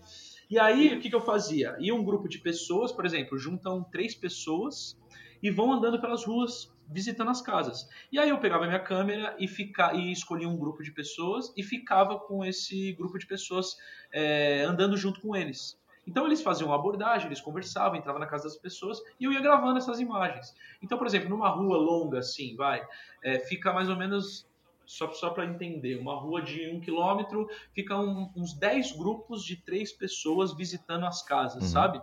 E aí, o que, que eu fazia? Ia um grupo de pessoas, por exemplo, juntam três pessoas e vão andando pelas ruas visitando as casas. E aí eu pegava minha câmera e, fica, e escolhia um grupo de pessoas e ficava com esse grupo de pessoas é, andando junto com eles. Então eles faziam uma abordagem, eles conversavam, entravam na casa das pessoas e eu ia gravando essas imagens. Então, por exemplo, numa rua longa assim, vai, é, fica mais ou menos só, só para entender, uma rua de um quilômetro, ficam uns 10 grupos de três pessoas visitando as casas, uhum. sabe?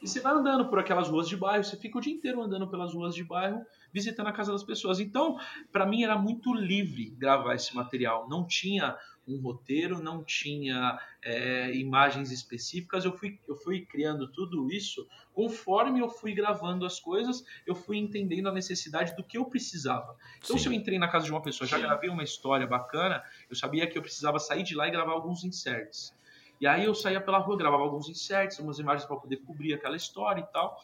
E você vai andando por aquelas ruas de bairro, você fica o dia inteiro andando pelas ruas de bairro, visitando a casa das pessoas. Então, para mim era muito livre gravar esse material. Não tinha um roteiro, não tinha é, imagens específicas. Eu fui, eu fui criando tudo isso conforme eu fui gravando as coisas, eu fui entendendo a necessidade do que eu precisava. Então, Sim. se eu entrei na casa de uma pessoa, já gravei uma história bacana, eu sabia que eu precisava sair de lá e gravar alguns inserts. E aí eu saía pela rua, gravava alguns inserts, umas imagens para poder cobrir aquela história e tal.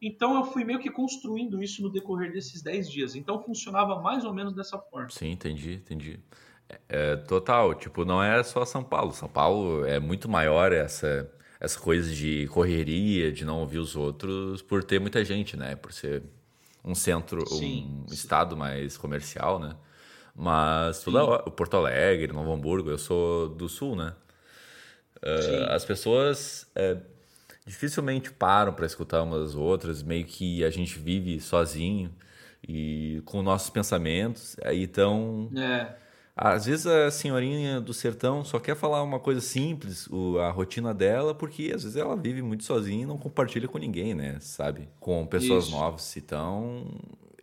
Então eu fui meio que construindo isso no decorrer desses 10 dias. Então funcionava mais ou menos dessa forma. Sim, entendi, entendi. É, é, total, tipo, não é só São Paulo. São Paulo é muito maior essa, essa coisa de correria, de não ouvir os outros, por ter muita gente, né? Por ser um centro, sim, um sim. estado mais comercial, né? Mas toda Porto Alegre, Novo Hamburgo, eu sou do sul, né? Uh, as pessoas é, dificilmente param para escutar umas das outras, meio que a gente vive sozinho e com nossos pensamentos. Então, é. às vezes a senhorinha do sertão só quer falar uma coisa simples, a rotina dela, porque às vezes ela vive muito sozinha e não compartilha com ninguém, né? Sabe? Com pessoas Isso. novas. Então,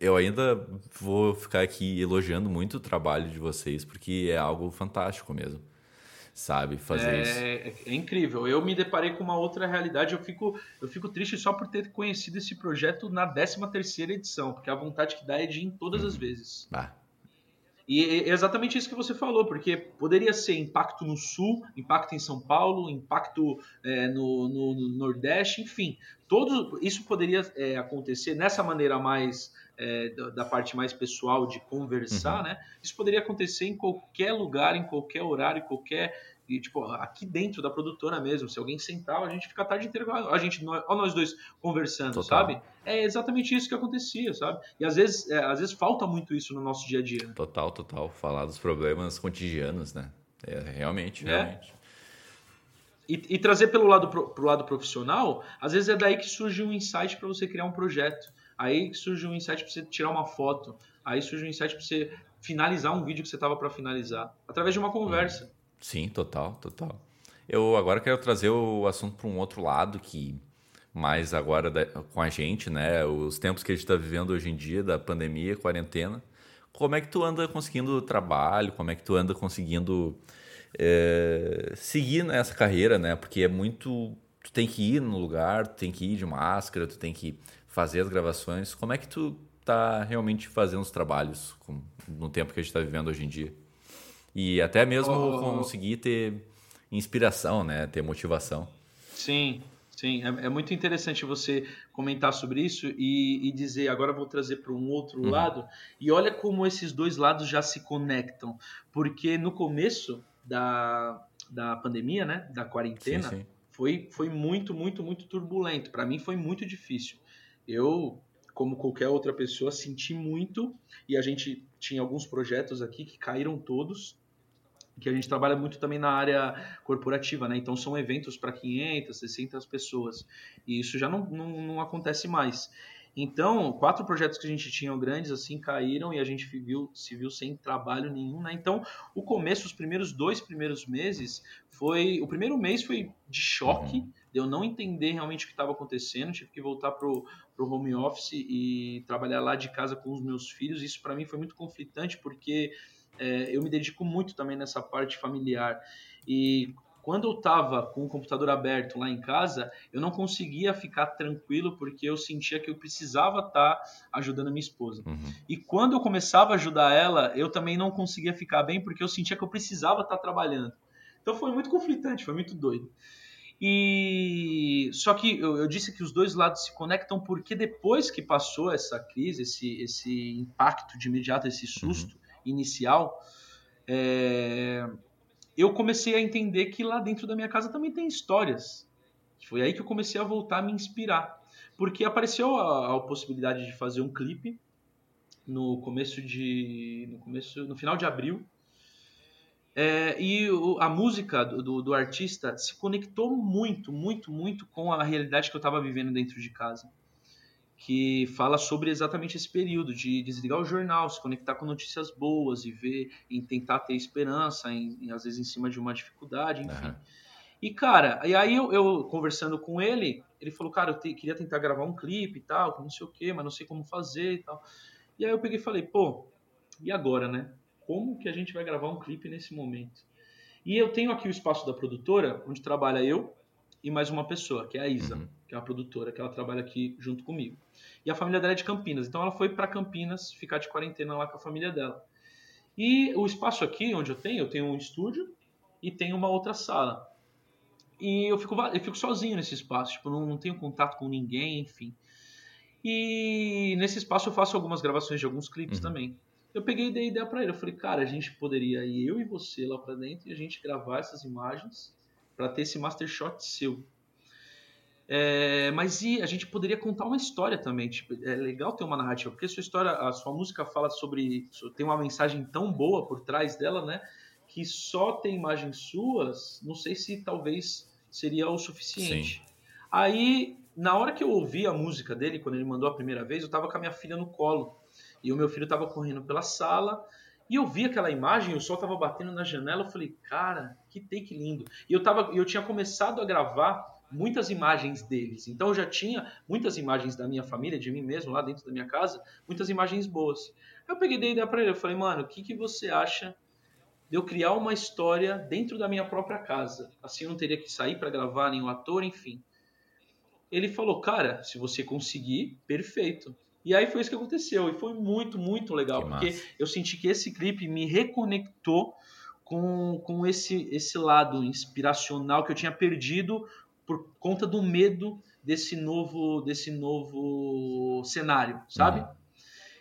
eu ainda vou ficar aqui elogiando muito o trabalho de vocês, porque é algo fantástico mesmo sabe fazer é, isso. É, incrível. Eu me deparei com uma outra realidade. Eu fico, eu fico triste só por ter conhecido esse projeto na 13 terceira edição, porque a vontade que dá é de ir em todas as uhum. vezes. Ah. E é exatamente isso que você falou, porque poderia ser impacto no Sul, impacto em São Paulo, impacto é, no, no, no, Nordeste, enfim. Todo isso poderia é, acontecer nessa maneira mais é, da, da, parte mais pessoal de conversar, uhum. né? Isso poderia acontecer em qualquer lugar, em qualquer horário, em qualquer e, tipo, aqui dentro da produtora mesmo, se alguém sentar, a gente fica a tarde inteira, a gente, nós, nós dois conversando, Total. sabe? É exatamente isso que acontecia, sabe? E às vezes, é, às vezes falta muito isso no nosso dia a dia. Total, total. Falar dos problemas cotidianos, né? É, realmente, é. realmente. E, e, trazer pelo lado, pro, pro lado profissional, às vezes é daí que surge um insight para você criar um projeto. Aí surge um insight para você tirar uma foto. Aí surge um insight para você finalizar um vídeo que você estava para finalizar. Através de uma conversa. Sim, total, total. Eu agora quero trazer o assunto para um outro lado que mais agora da, com a gente, né? Os tempos que a gente está vivendo hoje em dia, da pandemia, quarentena. Como é que tu anda conseguindo trabalho? Como é que tu anda conseguindo é, seguir nessa carreira, né? Porque é muito... Tu tem que ir no lugar, tu tem que ir de máscara, tu tem que fazer as gravações. Como é que tu tá realmente fazendo os trabalhos com, no tempo que a gente está vivendo hoje em dia? E até mesmo oh, conseguir ter inspiração, né? Ter motivação. Sim, sim. É, é muito interessante você comentar sobre isso e, e dizer, agora vou trazer para um outro uhum. lado. E olha como esses dois lados já se conectam. Porque no começo da, da pandemia, né? Da quarentena, sim, sim. Foi, foi muito, muito, muito turbulento. Para mim foi muito difícil. Eu como qualquer outra pessoa, senti muito e a gente tinha alguns projetos aqui que caíram todos que a gente trabalha muito também na área corporativa, né? Então são eventos para 500, 600 pessoas e isso já não, não, não, acontece mais. Então, quatro projetos que a gente tinha grandes assim caíram e a gente viu, se viu sem trabalho nenhum, né? Então, o começo, os primeiros dois primeiros meses, foi. O primeiro mês foi de choque, uhum. de eu não entender realmente o que estava acontecendo, tive que voltar pro, pro home office e trabalhar lá de casa com os meus filhos. Isso para mim foi muito conflitante, porque é, eu me dedico muito também nessa parte familiar. E quando eu estava com o computador aberto lá em casa, eu não conseguia ficar tranquilo porque eu sentia que eu precisava estar tá ajudando a minha esposa. Uhum. E quando eu começava a ajudar ela, eu também não conseguia ficar bem porque eu sentia que eu precisava estar tá trabalhando. Então foi muito conflitante, foi muito doido. E só que eu, eu, disse que os dois lados se conectam porque depois que passou essa crise, esse, esse impacto de imediato, esse susto uhum. inicial, é, eu comecei a entender que lá dentro da minha casa também tem histórias. Foi aí que eu comecei a voltar a me inspirar. Porque apareceu a, a possibilidade de fazer um clipe no começo de. no começo. no final de abril. É, e o, a música do, do, do, artista se conectou muito, muito, muito com a realidade que eu estava vivendo dentro de casa que fala sobre exatamente esse período de desligar o jornal, se conectar com notícias boas e ver, e tentar ter esperança, em, em às vezes em cima de uma dificuldade, enfim. Uhum. E cara, e aí eu, eu, conversando com ele, ele falou, cara, eu te, queria tentar gravar um clipe e tal, não sei o que, mas não sei como fazer e tal. E aí eu peguei e falei, pô, e agora, né? Como que a gente vai gravar um clipe nesse momento? E eu tenho aqui o espaço da produtora, onde trabalha eu e mais uma pessoa, que é a Isa. Uhum que é uma produtora, que ela trabalha aqui junto comigo. E a família dela é de Campinas, então ela foi para Campinas ficar de quarentena lá com a família dela. E o espaço aqui, onde eu tenho, eu tenho um estúdio e tenho uma outra sala. E eu fico, eu fico sozinho nesse espaço, tipo, não, não tenho contato com ninguém, enfim. E nesse espaço eu faço algumas gravações de alguns clipes uhum. também. Eu peguei e dei ideia para ele. Eu falei, cara, a gente poderia ir eu e você lá para dentro e a gente gravar essas imagens para ter esse master shot seu. É, mas e a gente poderia contar uma história também. Tipo, é legal ter uma narrativa, porque a sua história, a sua música fala sobre. tem uma mensagem tão boa por trás dela, né? Que só ter imagens suas, não sei se talvez seria o suficiente. Sim. Aí, na hora que eu ouvi a música dele, quando ele mandou a primeira vez, eu tava com a minha filha no colo. E o meu filho tava correndo pela sala. E eu vi aquela imagem, o sol tava batendo na janela, eu falei, cara, que take lindo. E eu, tava, eu tinha começado a gravar muitas imagens deles. Então eu já tinha muitas imagens da minha família, de mim mesmo, lá dentro da minha casa, muitas imagens boas. Eu peguei a ideia para ele, eu falei, mano, o que, que você acha de eu criar uma história dentro da minha própria casa? Assim eu não teria que sair para gravar nenhum ator, enfim. Ele falou, cara, se você conseguir, perfeito. E aí foi isso que aconteceu. E foi muito, muito legal. Que porque massa. eu senti que esse clipe me reconectou com, com esse, esse lado inspiracional que eu tinha perdido por conta do medo desse novo desse novo cenário, sabe? Uhum.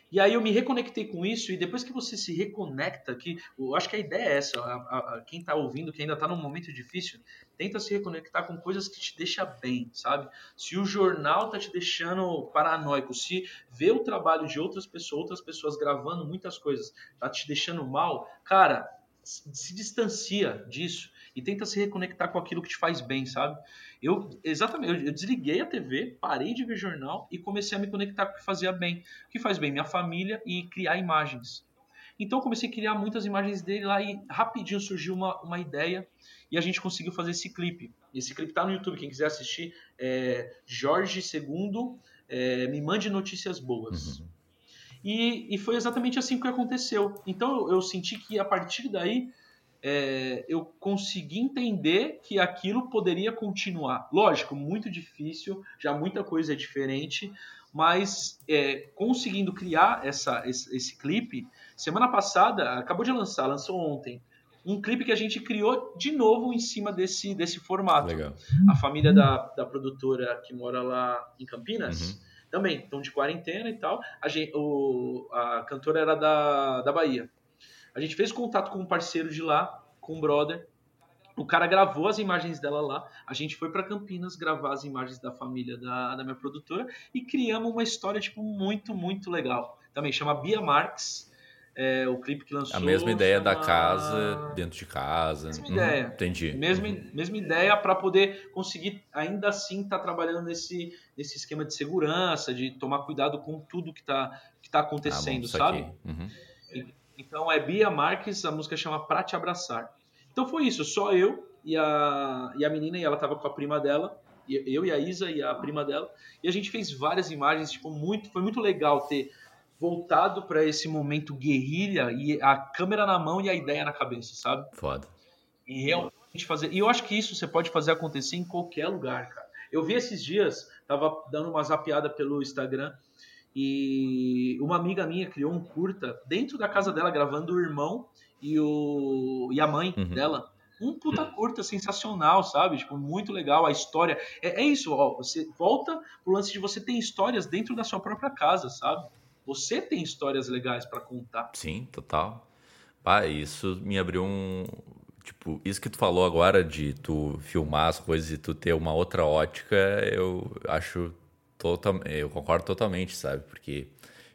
E aí eu me reconectei com isso e depois que você se reconecta, que eu acho que a ideia é essa, a, a, quem está ouvindo, que ainda está num momento difícil, tenta se reconectar com coisas que te deixam bem, sabe? Se o jornal tá te deixando paranoico, se ver o trabalho de outras pessoas, outras pessoas gravando muitas coisas, tá te deixando mal, cara, se distancia disso e tenta se reconectar com aquilo que te faz bem, sabe? Eu exatamente, eu, desliguei a TV, parei de ver jornal e comecei a me conectar com o que fazia bem, o que faz bem minha família e criar imagens. Então comecei a criar muitas imagens dele lá e rapidinho surgiu uma, uma ideia e a gente conseguiu fazer esse clipe. Esse clipe tá no YouTube, quem quiser assistir é Jorge II, é, me mande notícias boas. Uhum. E, e, foi exatamente assim que aconteceu. Então eu, eu senti que a partir daí é, eu consegui entender que aquilo poderia continuar. Lógico, muito difícil, já muita coisa é diferente, mas é, conseguindo criar essa, esse, esse, clipe, semana passada, acabou de lançar, lançou ontem, um clipe que a gente criou de novo em cima desse, desse formato. Legal. A família da, da produtora que mora lá em Campinas. Uhum. Também estão de quarentena e tal. A, gente, o, a cantora era da, da Bahia. A gente fez contato com um parceiro de lá, com um brother. O cara gravou as imagens dela lá. A gente foi para Campinas gravar as imagens da família da, da minha produtora e criamos uma história tipo muito, muito legal. Também chama Bia Marx. É, o clipe que lançou. A mesma ideia chama... da casa, dentro de casa. Mesma ideia. Uhum, entendi. Mesma, uhum. mesma ideia para poder conseguir ainda assim estar tá trabalhando nesse, nesse esquema de segurança, de tomar cuidado com tudo que está que tá acontecendo, ah, bom, sabe? Uhum. Então é Bia Marques, a música chama Pra Te Abraçar. Então foi isso, só eu e a, e a menina, e ela tava com a prima dela, eu e a Isa e a prima dela, e a gente fez várias imagens, tipo, muito, foi muito legal ter voltado para esse momento guerrilha e a câmera na mão e a ideia na cabeça, sabe? Foda. E, real, fazer. E eu acho que isso você pode fazer acontecer em qualquer lugar, cara. Eu vi esses dias, tava dando uma zapiada pelo Instagram e uma amiga minha criou um curta dentro da casa dela, gravando o irmão e, o, e a mãe uhum. dela. Um puta curta sensacional, sabe? Tipo, muito legal a história. É, é isso, ó. Você volta pro lance de você ter histórias dentro da sua própria casa, sabe? Você tem histórias legais para contar. Sim, total. Pá, isso me abriu um. Tipo, isso que tu falou agora de tu filmar as coisas e tu ter uma outra ótica, eu acho total, eu concordo totalmente, sabe? Porque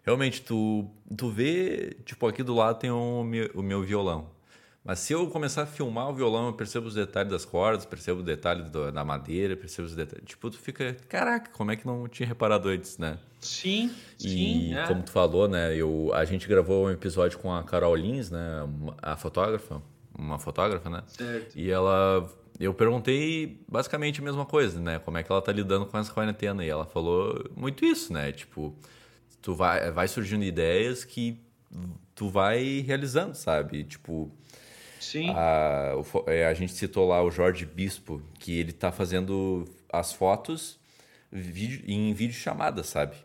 realmente tu, tu vê, tipo, aqui do lado tem um, o meu violão. Mas se eu começar a filmar o violão, eu percebo os detalhes das cordas, percebo os detalhes do, da madeira, percebo os detalhes. Tipo, tu fica, caraca, como é que não tinha reparado antes, né? Sim, e sim. É. como tu falou, né? Eu, a gente gravou um episódio com a Carol Lins, né? A fotógrafa, uma fotógrafa, né? Certo. E ela eu perguntei basicamente a mesma coisa, né? Como é que ela tá lidando com essa quarentena. E ela falou muito isso, né? Tipo, tu vai, vai surgindo ideias que tu vai realizando, sabe? Tipo, Sim. A, é, a gente citou lá o Jorge Bispo, que ele tá fazendo as fotos em vídeo chamada, sabe?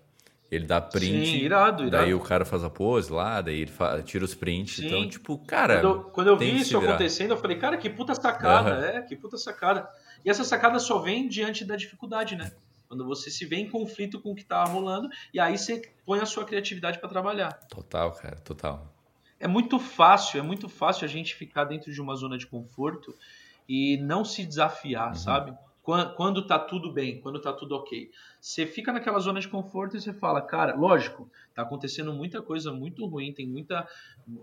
Ele dá print. Sim, irado, irado. Daí o cara faz a pose lá, daí ele tira os prints. Sim. Então, tipo, cara. Quando, quando eu vi isso acontecendo, eu falei, cara, que puta sacada, uhum. é, que puta sacada. E essa sacada só vem diante da dificuldade, né? Quando você se vê em conflito com o que tá rolando, e aí você põe a sua criatividade para trabalhar. Total, cara, total. É muito fácil, é muito fácil a gente ficar dentro de uma zona de conforto e não se desafiar, uhum. sabe? Quando tá tudo bem, quando tá tudo ok. Você fica naquela zona de conforto e você fala, cara, lógico, tá acontecendo muita coisa muito ruim, tem muita,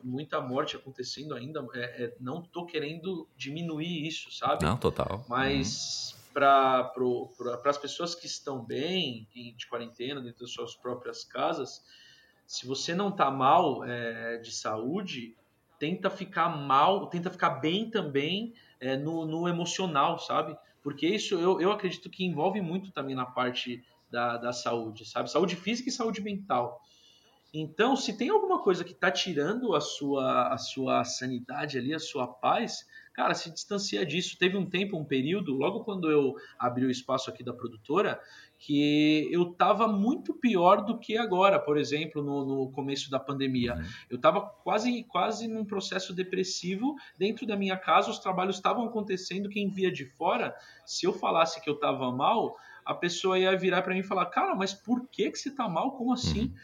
muita morte acontecendo ainda. É, é, não tô querendo diminuir isso, sabe? Não, total. Mas uhum. para pra, as pessoas que estão bem, de quarentena, dentro das suas próprias casas, se você não tá mal é, de saúde, tenta ficar mal, tenta ficar bem também é, no, no emocional, sabe? Porque isso eu, eu acredito que envolve muito também na parte da, da saúde, sabe? Saúde física e saúde mental. Então, se tem alguma coisa que está tirando a sua, a sua sanidade ali, a sua paz, cara, se distancia disso. Teve um tempo, um período, logo quando eu abri o espaço aqui da produtora, que eu estava muito pior do que agora, por exemplo, no, no começo da pandemia. Uhum. Eu estava quase, quase num processo depressivo dentro da minha casa, os trabalhos estavam acontecendo, quem via de fora, se eu falasse que eu estava mal, a pessoa ia virar para mim e falar, cara, mas por que, que você está mal? Como assim? Uhum.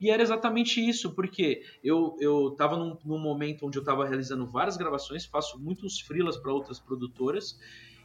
E era exatamente isso, porque eu, eu tava num, num momento onde eu estava realizando várias gravações, faço muitos freelas para outras produtoras,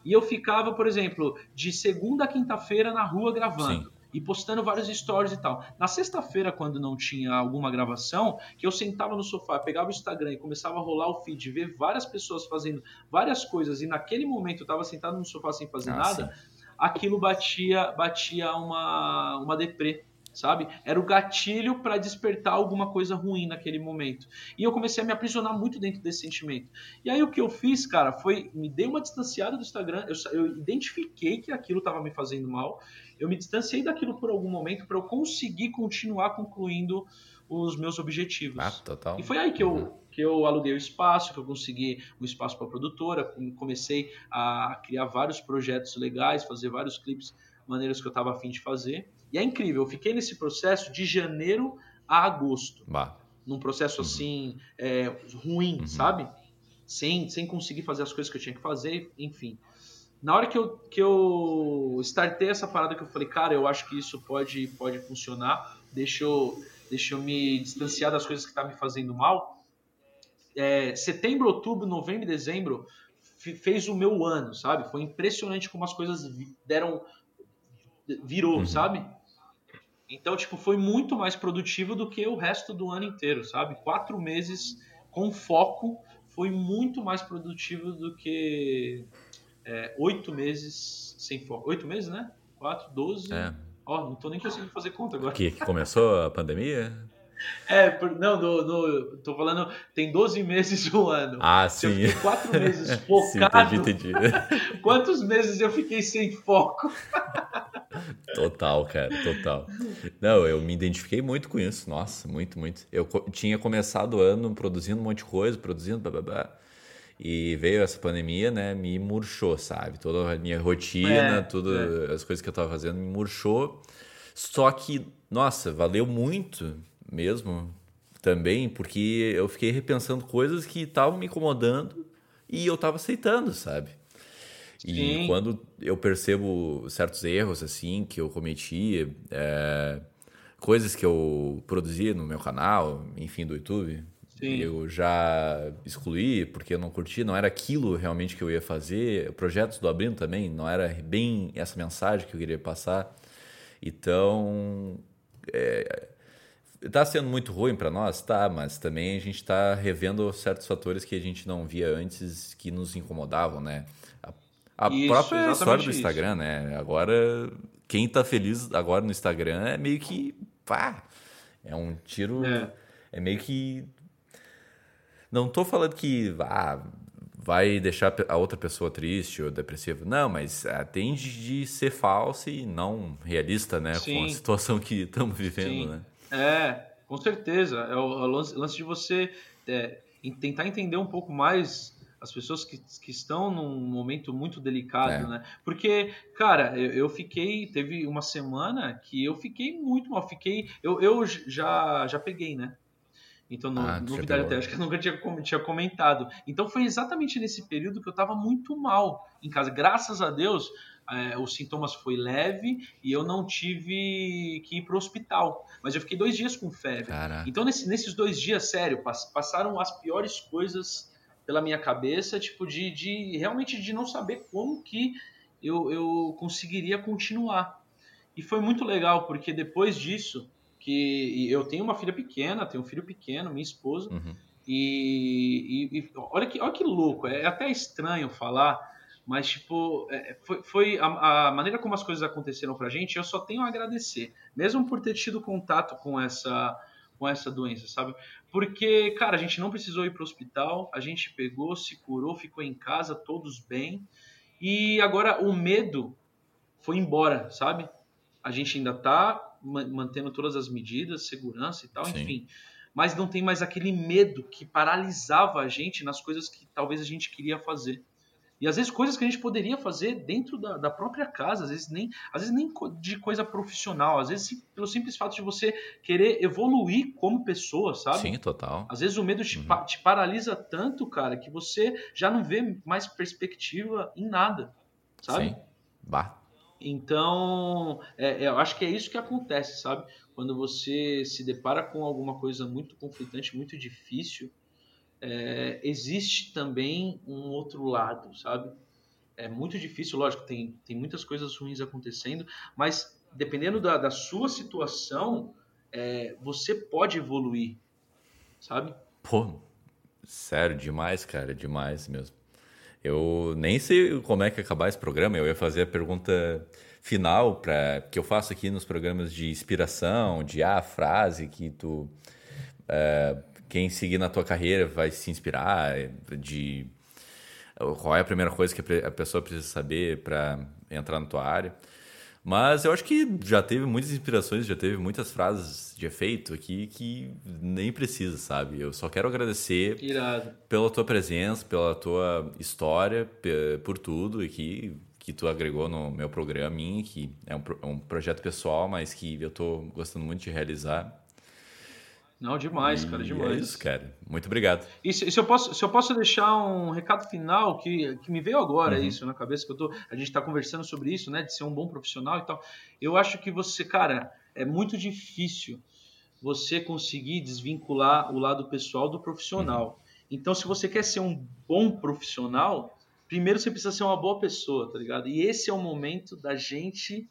e eu ficava, por exemplo, de segunda a quinta-feira na rua gravando. Sim e postando vários stories e tal. Na sexta-feira, quando não tinha alguma gravação, que eu sentava no sofá, pegava o Instagram e começava a rolar o feed, ver várias pessoas fazendo várias coisas, e naquele momento eu estava sentado no sofá sem fazer ah, nada, sim. aquilo batia batia uma, uma deprê sabe? Era o gatilho para despertar alguma coisa ruim naquele momento. E eu comecei a me aprisionar muito dentro desse sentimento. E aí o que eu fiz, cara, foi me dei uma distanciada do Instagram, eu, eu identifiquei que aquilo estava me fazendo mal, eu me distanciei daquilo por algum momento para eu conseguir continuar concluindo os meus objetivos. Ah, total. E foi aí que eu uhum. que eu aluguei o espaço, que eu consegui um espaço para a produtora, comecei a criar vários projetos legais, fazer vários clipes maneiras que eu estava afim de fazer. E é incrível, eu fiquei nesse processo de janeiro a agosto. Bah. Num processo uhum. assim, é, ruim, uhum. sabe? Sem, sem conseguir fazer as coisas que eu tinha que fazer, enfim. Na hora que eu, que eu startei essa parada que eu falei, cara, eu acho que isso pode, pode funcionar, deixa eu, deixa eu me distanciar das coisas que tá me fazendo mal. É, setembro, outubro, novembro e dezembro fez o meu ano, sabe? Foi impressionante como as coisas deram virou, uhum. sabe? Então, tipo, foi muito mais produtivo do que o resto do ano inteiro, sabe? Quatro meses com foco foi muito mais produtivo do que é, oito meses sem foco. Oito meses, né? Quatro, doze. É. Ó, não tô nem conseguindo fazer conta agora. Que, que começou a pandemia? É, não, no, no, tô falando, tem 12 meses o ano. Ah, sim. Eu fiquei 4 meses focado. <laughs> sim, entendi, entendi. <laughs> Quantos meses eu fiquei sem foco? <laughs> Total, cara, total. Não, eu me identifiquei muito com isso. Nossa, muito, muito. Eu tinha começado o ano produzindo um monte de coisa, produzindo blá blá blá. E veio essa pandemia, né? Me murchou, sabe? Toda a minha rotina, é, tudo, é. as coisas que eu tava fazendo me murchou. Só que, nossa, valeu muito mesmo também, porque eu fiquei repensando coisas que estavam me incomodando e eu tava aceitando, sabe? E Sim. quando eu percebo certos erros, assim, que eu cometi, é, coisas que eu produzi no meu canal, enfim, do YouTube, Sim. eu já excluí porque eu não curti, não era aquilo realmente que eu ia fazer. Projetos do Abrindo também, não era bem essa mensagem que eu queria passar. Então, é, tá sendo muito ruim para nós, tá, mas também a gente está revendo certos fatores que a gente não via antes que nos incomodavam, né? A isso, própria história do Instagram, isso. né? Agora, quem tá feliz agora no Instagram é meio que. pá! É um tiro. É, é meio que. Não tô falando que ah, vai deixar a outra pessoa triste ou depressiva. Não, mas atende de ser falso e não realista, né? Sim. Com a situação que <laughs> estamos vivendo, Sim. né? É, com certeza. É o, lance de você é, tentar entender um pouco mais as pessoas que, que estão num momento muito delicado, é. né? Porque, cara, eu, eu, fiquei, teve uma semana que eu fiquei muito mal, fiquei, eu, eu já, já peguei, né? Então, no, ah, novidade até, acho que eu nunca tinha, tinha comentado. Então, foi exatamente nesse período que eu tava muito mal em casa. Graças a Deus, é, os sintomas foi leve e eu não tive que ir para o hospital. Mas eu fiquei dois dias com febre. Então, nesse, nesses dois dias, sério, passaram as piores coisas pela minha cabeça, tipo, de, de realmente de não saber como que eu, eu conseguiria continuar. E foi muito legal, porque depois disso, que eu tenho uma filha pequena, tenho um filho pequeno, minha esposa, uhum. e, e, e, olha, que, olha que louco, é até estranho falar, mas tipo, é, foi, foi a, a, maneira como as coisas aconteceram pra gente, eu só tenho a agradecer, mesmo por ter tido contato com essa com essa doença, sabe? Porque, cara, a gente não precisou ir para o hospital, a gente pegou, se curou, ficou em casa, todos bem. E agora o medo foi embora, sabe? A gente ainda tá mantendo todas as medidas, segurança e tal, Sim. enfim. Mas não tem mais aquele medo que paralisava a gente nas coisas que talvez a gente queria fazer. E às vezes coisas que a gente poderia fazer dentro da, da própria casa, às vezes nem, às vezes nem de coisa profissional, às vezes pelo simples fato de você querer evoluir como pessoa, sabe? Sim, total. Às vezes o medo te, uhum. te paralisa tanto, cara, que você já não vê mais perspectiva em nada, sabe? Sim. Bah. Então, é, é, eu acho que é isso que acontece, sabe? Quando você se depara com alguma coisa muito conflitante, muito difícil, é, existe também um outro lado, sabe? É muito difícil, lógico, tem, tem muitas coisas ruins acontecendo, mas dependendo da, da sua situação, é, você pode evoluir, sabe? Pô, sério, demais, cara, demais mesmo. Eu nem sei como é que acabar esse programa, eu ia fazer a pergunta final para que eu faço aqui nos programas de inspiração, de ah, frase que tu é, quem seguir na tua carreira vai se inspirar de qual é a primeira coisa que a pessoa precisa saber para entrar na tua área. Mas eu acho que já teve muitas inspirações, já teve muitas frases de efeito aqui que nem precisa, sabe? Eu só quero agradecer Irado. pela tua presença, pela tua história, por tudo aqui que tu agregou no meu programa, que é um, um projeto pessoal, mas que eu estou gostando muito de realizar. Não, demais, cara, demais. É isso, cara. Muito obrigado. E se, se, eu, posso, se eu posso deixar um recado final que, que me veio agora, uhum. isso na cabeça, que eu tô. A gente está conversando sobre isso, né? De ser um bom profissional e tal. Eu acho que você, cara, é muito difícil você conseguir desvincular o lado pessoal do profissional. Uhum. Então, se você quer ser um bom profissional, primeiro você precisa ser uma boa pessoa, tá ligado? E esse é o momento da gente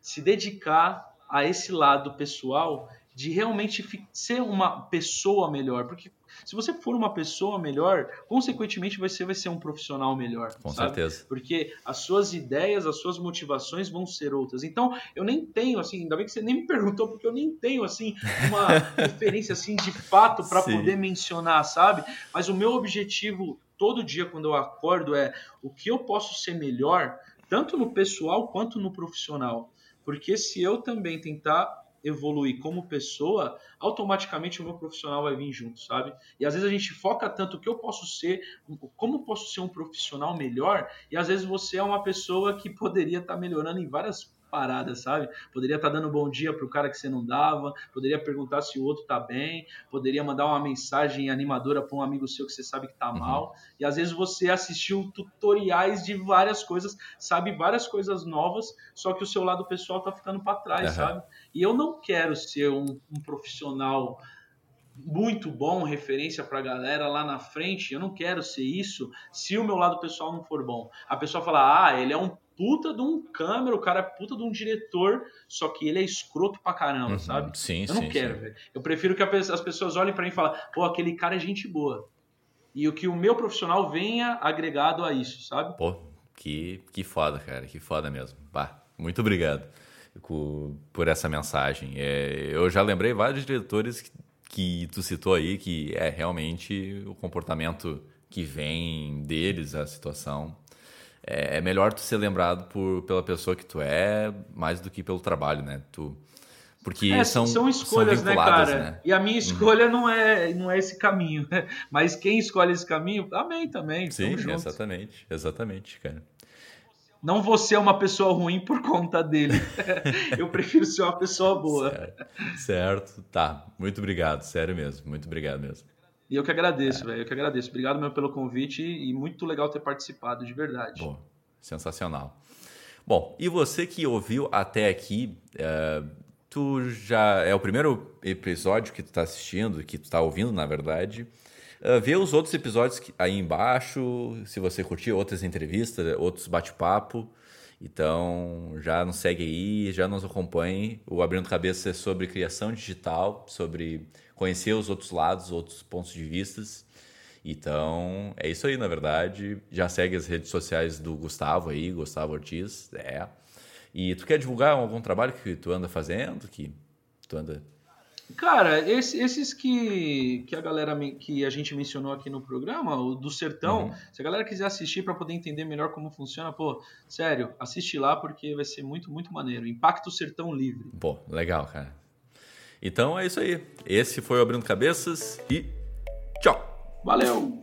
se dedicar a esse lado pessoal de realmente ser uma pessoa melhor. Porque se você for uma pessoa melhor, consequentemente você vai ser um profissional melhor. Com sabe? certeza. Porque as suas ideias, as suas motivações vão ser outras. Então, eu nem tenho, assim, ainda bem que você nem me <laughs> perguntou, porque eu nem tenho, assim, uma referência, assim, de fato para poder mencionar, sabe? Mas o meu objetivo todo dia quando eu acordo é o que eu posso ser melhor, tanto no pessoal quanto no profissional. Porque se eu também tentar evoluir como pessoa, automaticamente o meu profissional vai vir junto, sabe? E às vezes a gente foca tanto o que eu posso ser, como posso ser um profissional melhor, e às vezes você é uma pessoa que poderia estar tá melhorando em várias parada, sabe? Poderia estar tá dando bom dia pro cara que você não dava, poderia perguntar se o outro tá bem, poderia mandar uma mensagem animadora para um amigo seu que você sabe que tá uhum. mal. E às vezes você assistiu tutoriais de várias coisas, sabe várias coisas novas, só que o seu lado pessoal tá ficando para trás, uhum. sabe? E eu não quero ser um, um profissional muito bom, referência para a galera lá na frente. Eu não quero ser isso se o meu lado pessoal não for bom. A pessoa fala, ah, ele é um puta de um câmera, o cara é puta de um diretor, só que ele é escroto pra caramba, uhum, sabe? Sim, Eu não sim, quero, velho. Eu prefiro que as pessoas olhem para mim e falem, pô, aquele cara é gente boa. E o que o meu profissional venha agregado a isso, sabe? Pô, que, que foda, cara, que foda mesmo. Bah, muito obrigado por essa mensagem. É, eu já lembrei vários diretores que, que tu citou aí, que é realmente o comportamento que vem deles, a situação é, é, melhor tu ser lembrado por, pela pessoa que tu é mais do que pelo trabalho, né? Tu, porque é, são, são escolhas, são né, cara? Né? E a minha uhum. escolha uhum. não, é, não é esse caminho. <laughs> Mas quem escolhe esse caminho, amém também. Sim, exatamente. Exatamente, cara. Não vou ser uma pessoa ruim por conta dele. <laughs> Eu prefiro ser uma pessoa boa. Certo. certo. Tá. Muito obrigado. Sério mesmo. Muito obrigado mesmo. E eu que agradeço, é. velho. Eu que agradeço. Obrigado mesmo pelo convite e muito legal ter participado, de verdade. Bom, sensacional. Bom, e você que ouviu até aqui, uh, tu já é o primeiro episódio que tu está assistindo, que tu está ouvindo, na verdade. Uh, vê os outros episódios aí embaixo, se você curtir outras entrevistas, outros bate-papo. Então, já nos segue aí, já nos acompanhe. O Abrindo Cabeça é sobre criação digital, sobre conhecer os outros lados, outros pontos de vistas. Então, é isso aí, na verdade. Já segue as redes sociais do Gustavo aí, Gustavo Ortiz, é. E tu quer divulgar algum trabalho que tu anda fazendo, que tu anda... Cara, esse, esses que, que a galera que a gente mencionou aqui no programa, o do Sertão, uhum. se a galera quiser assistir para poder entender melhor como funciona, pô, sério, assiste lá porque vai ser muito, muito maneiro. Impacto Sertão Livre. Pô, legal, cara. Então é isso aí. Esse foi o Abrindo Cabeças e tchau. Valeu!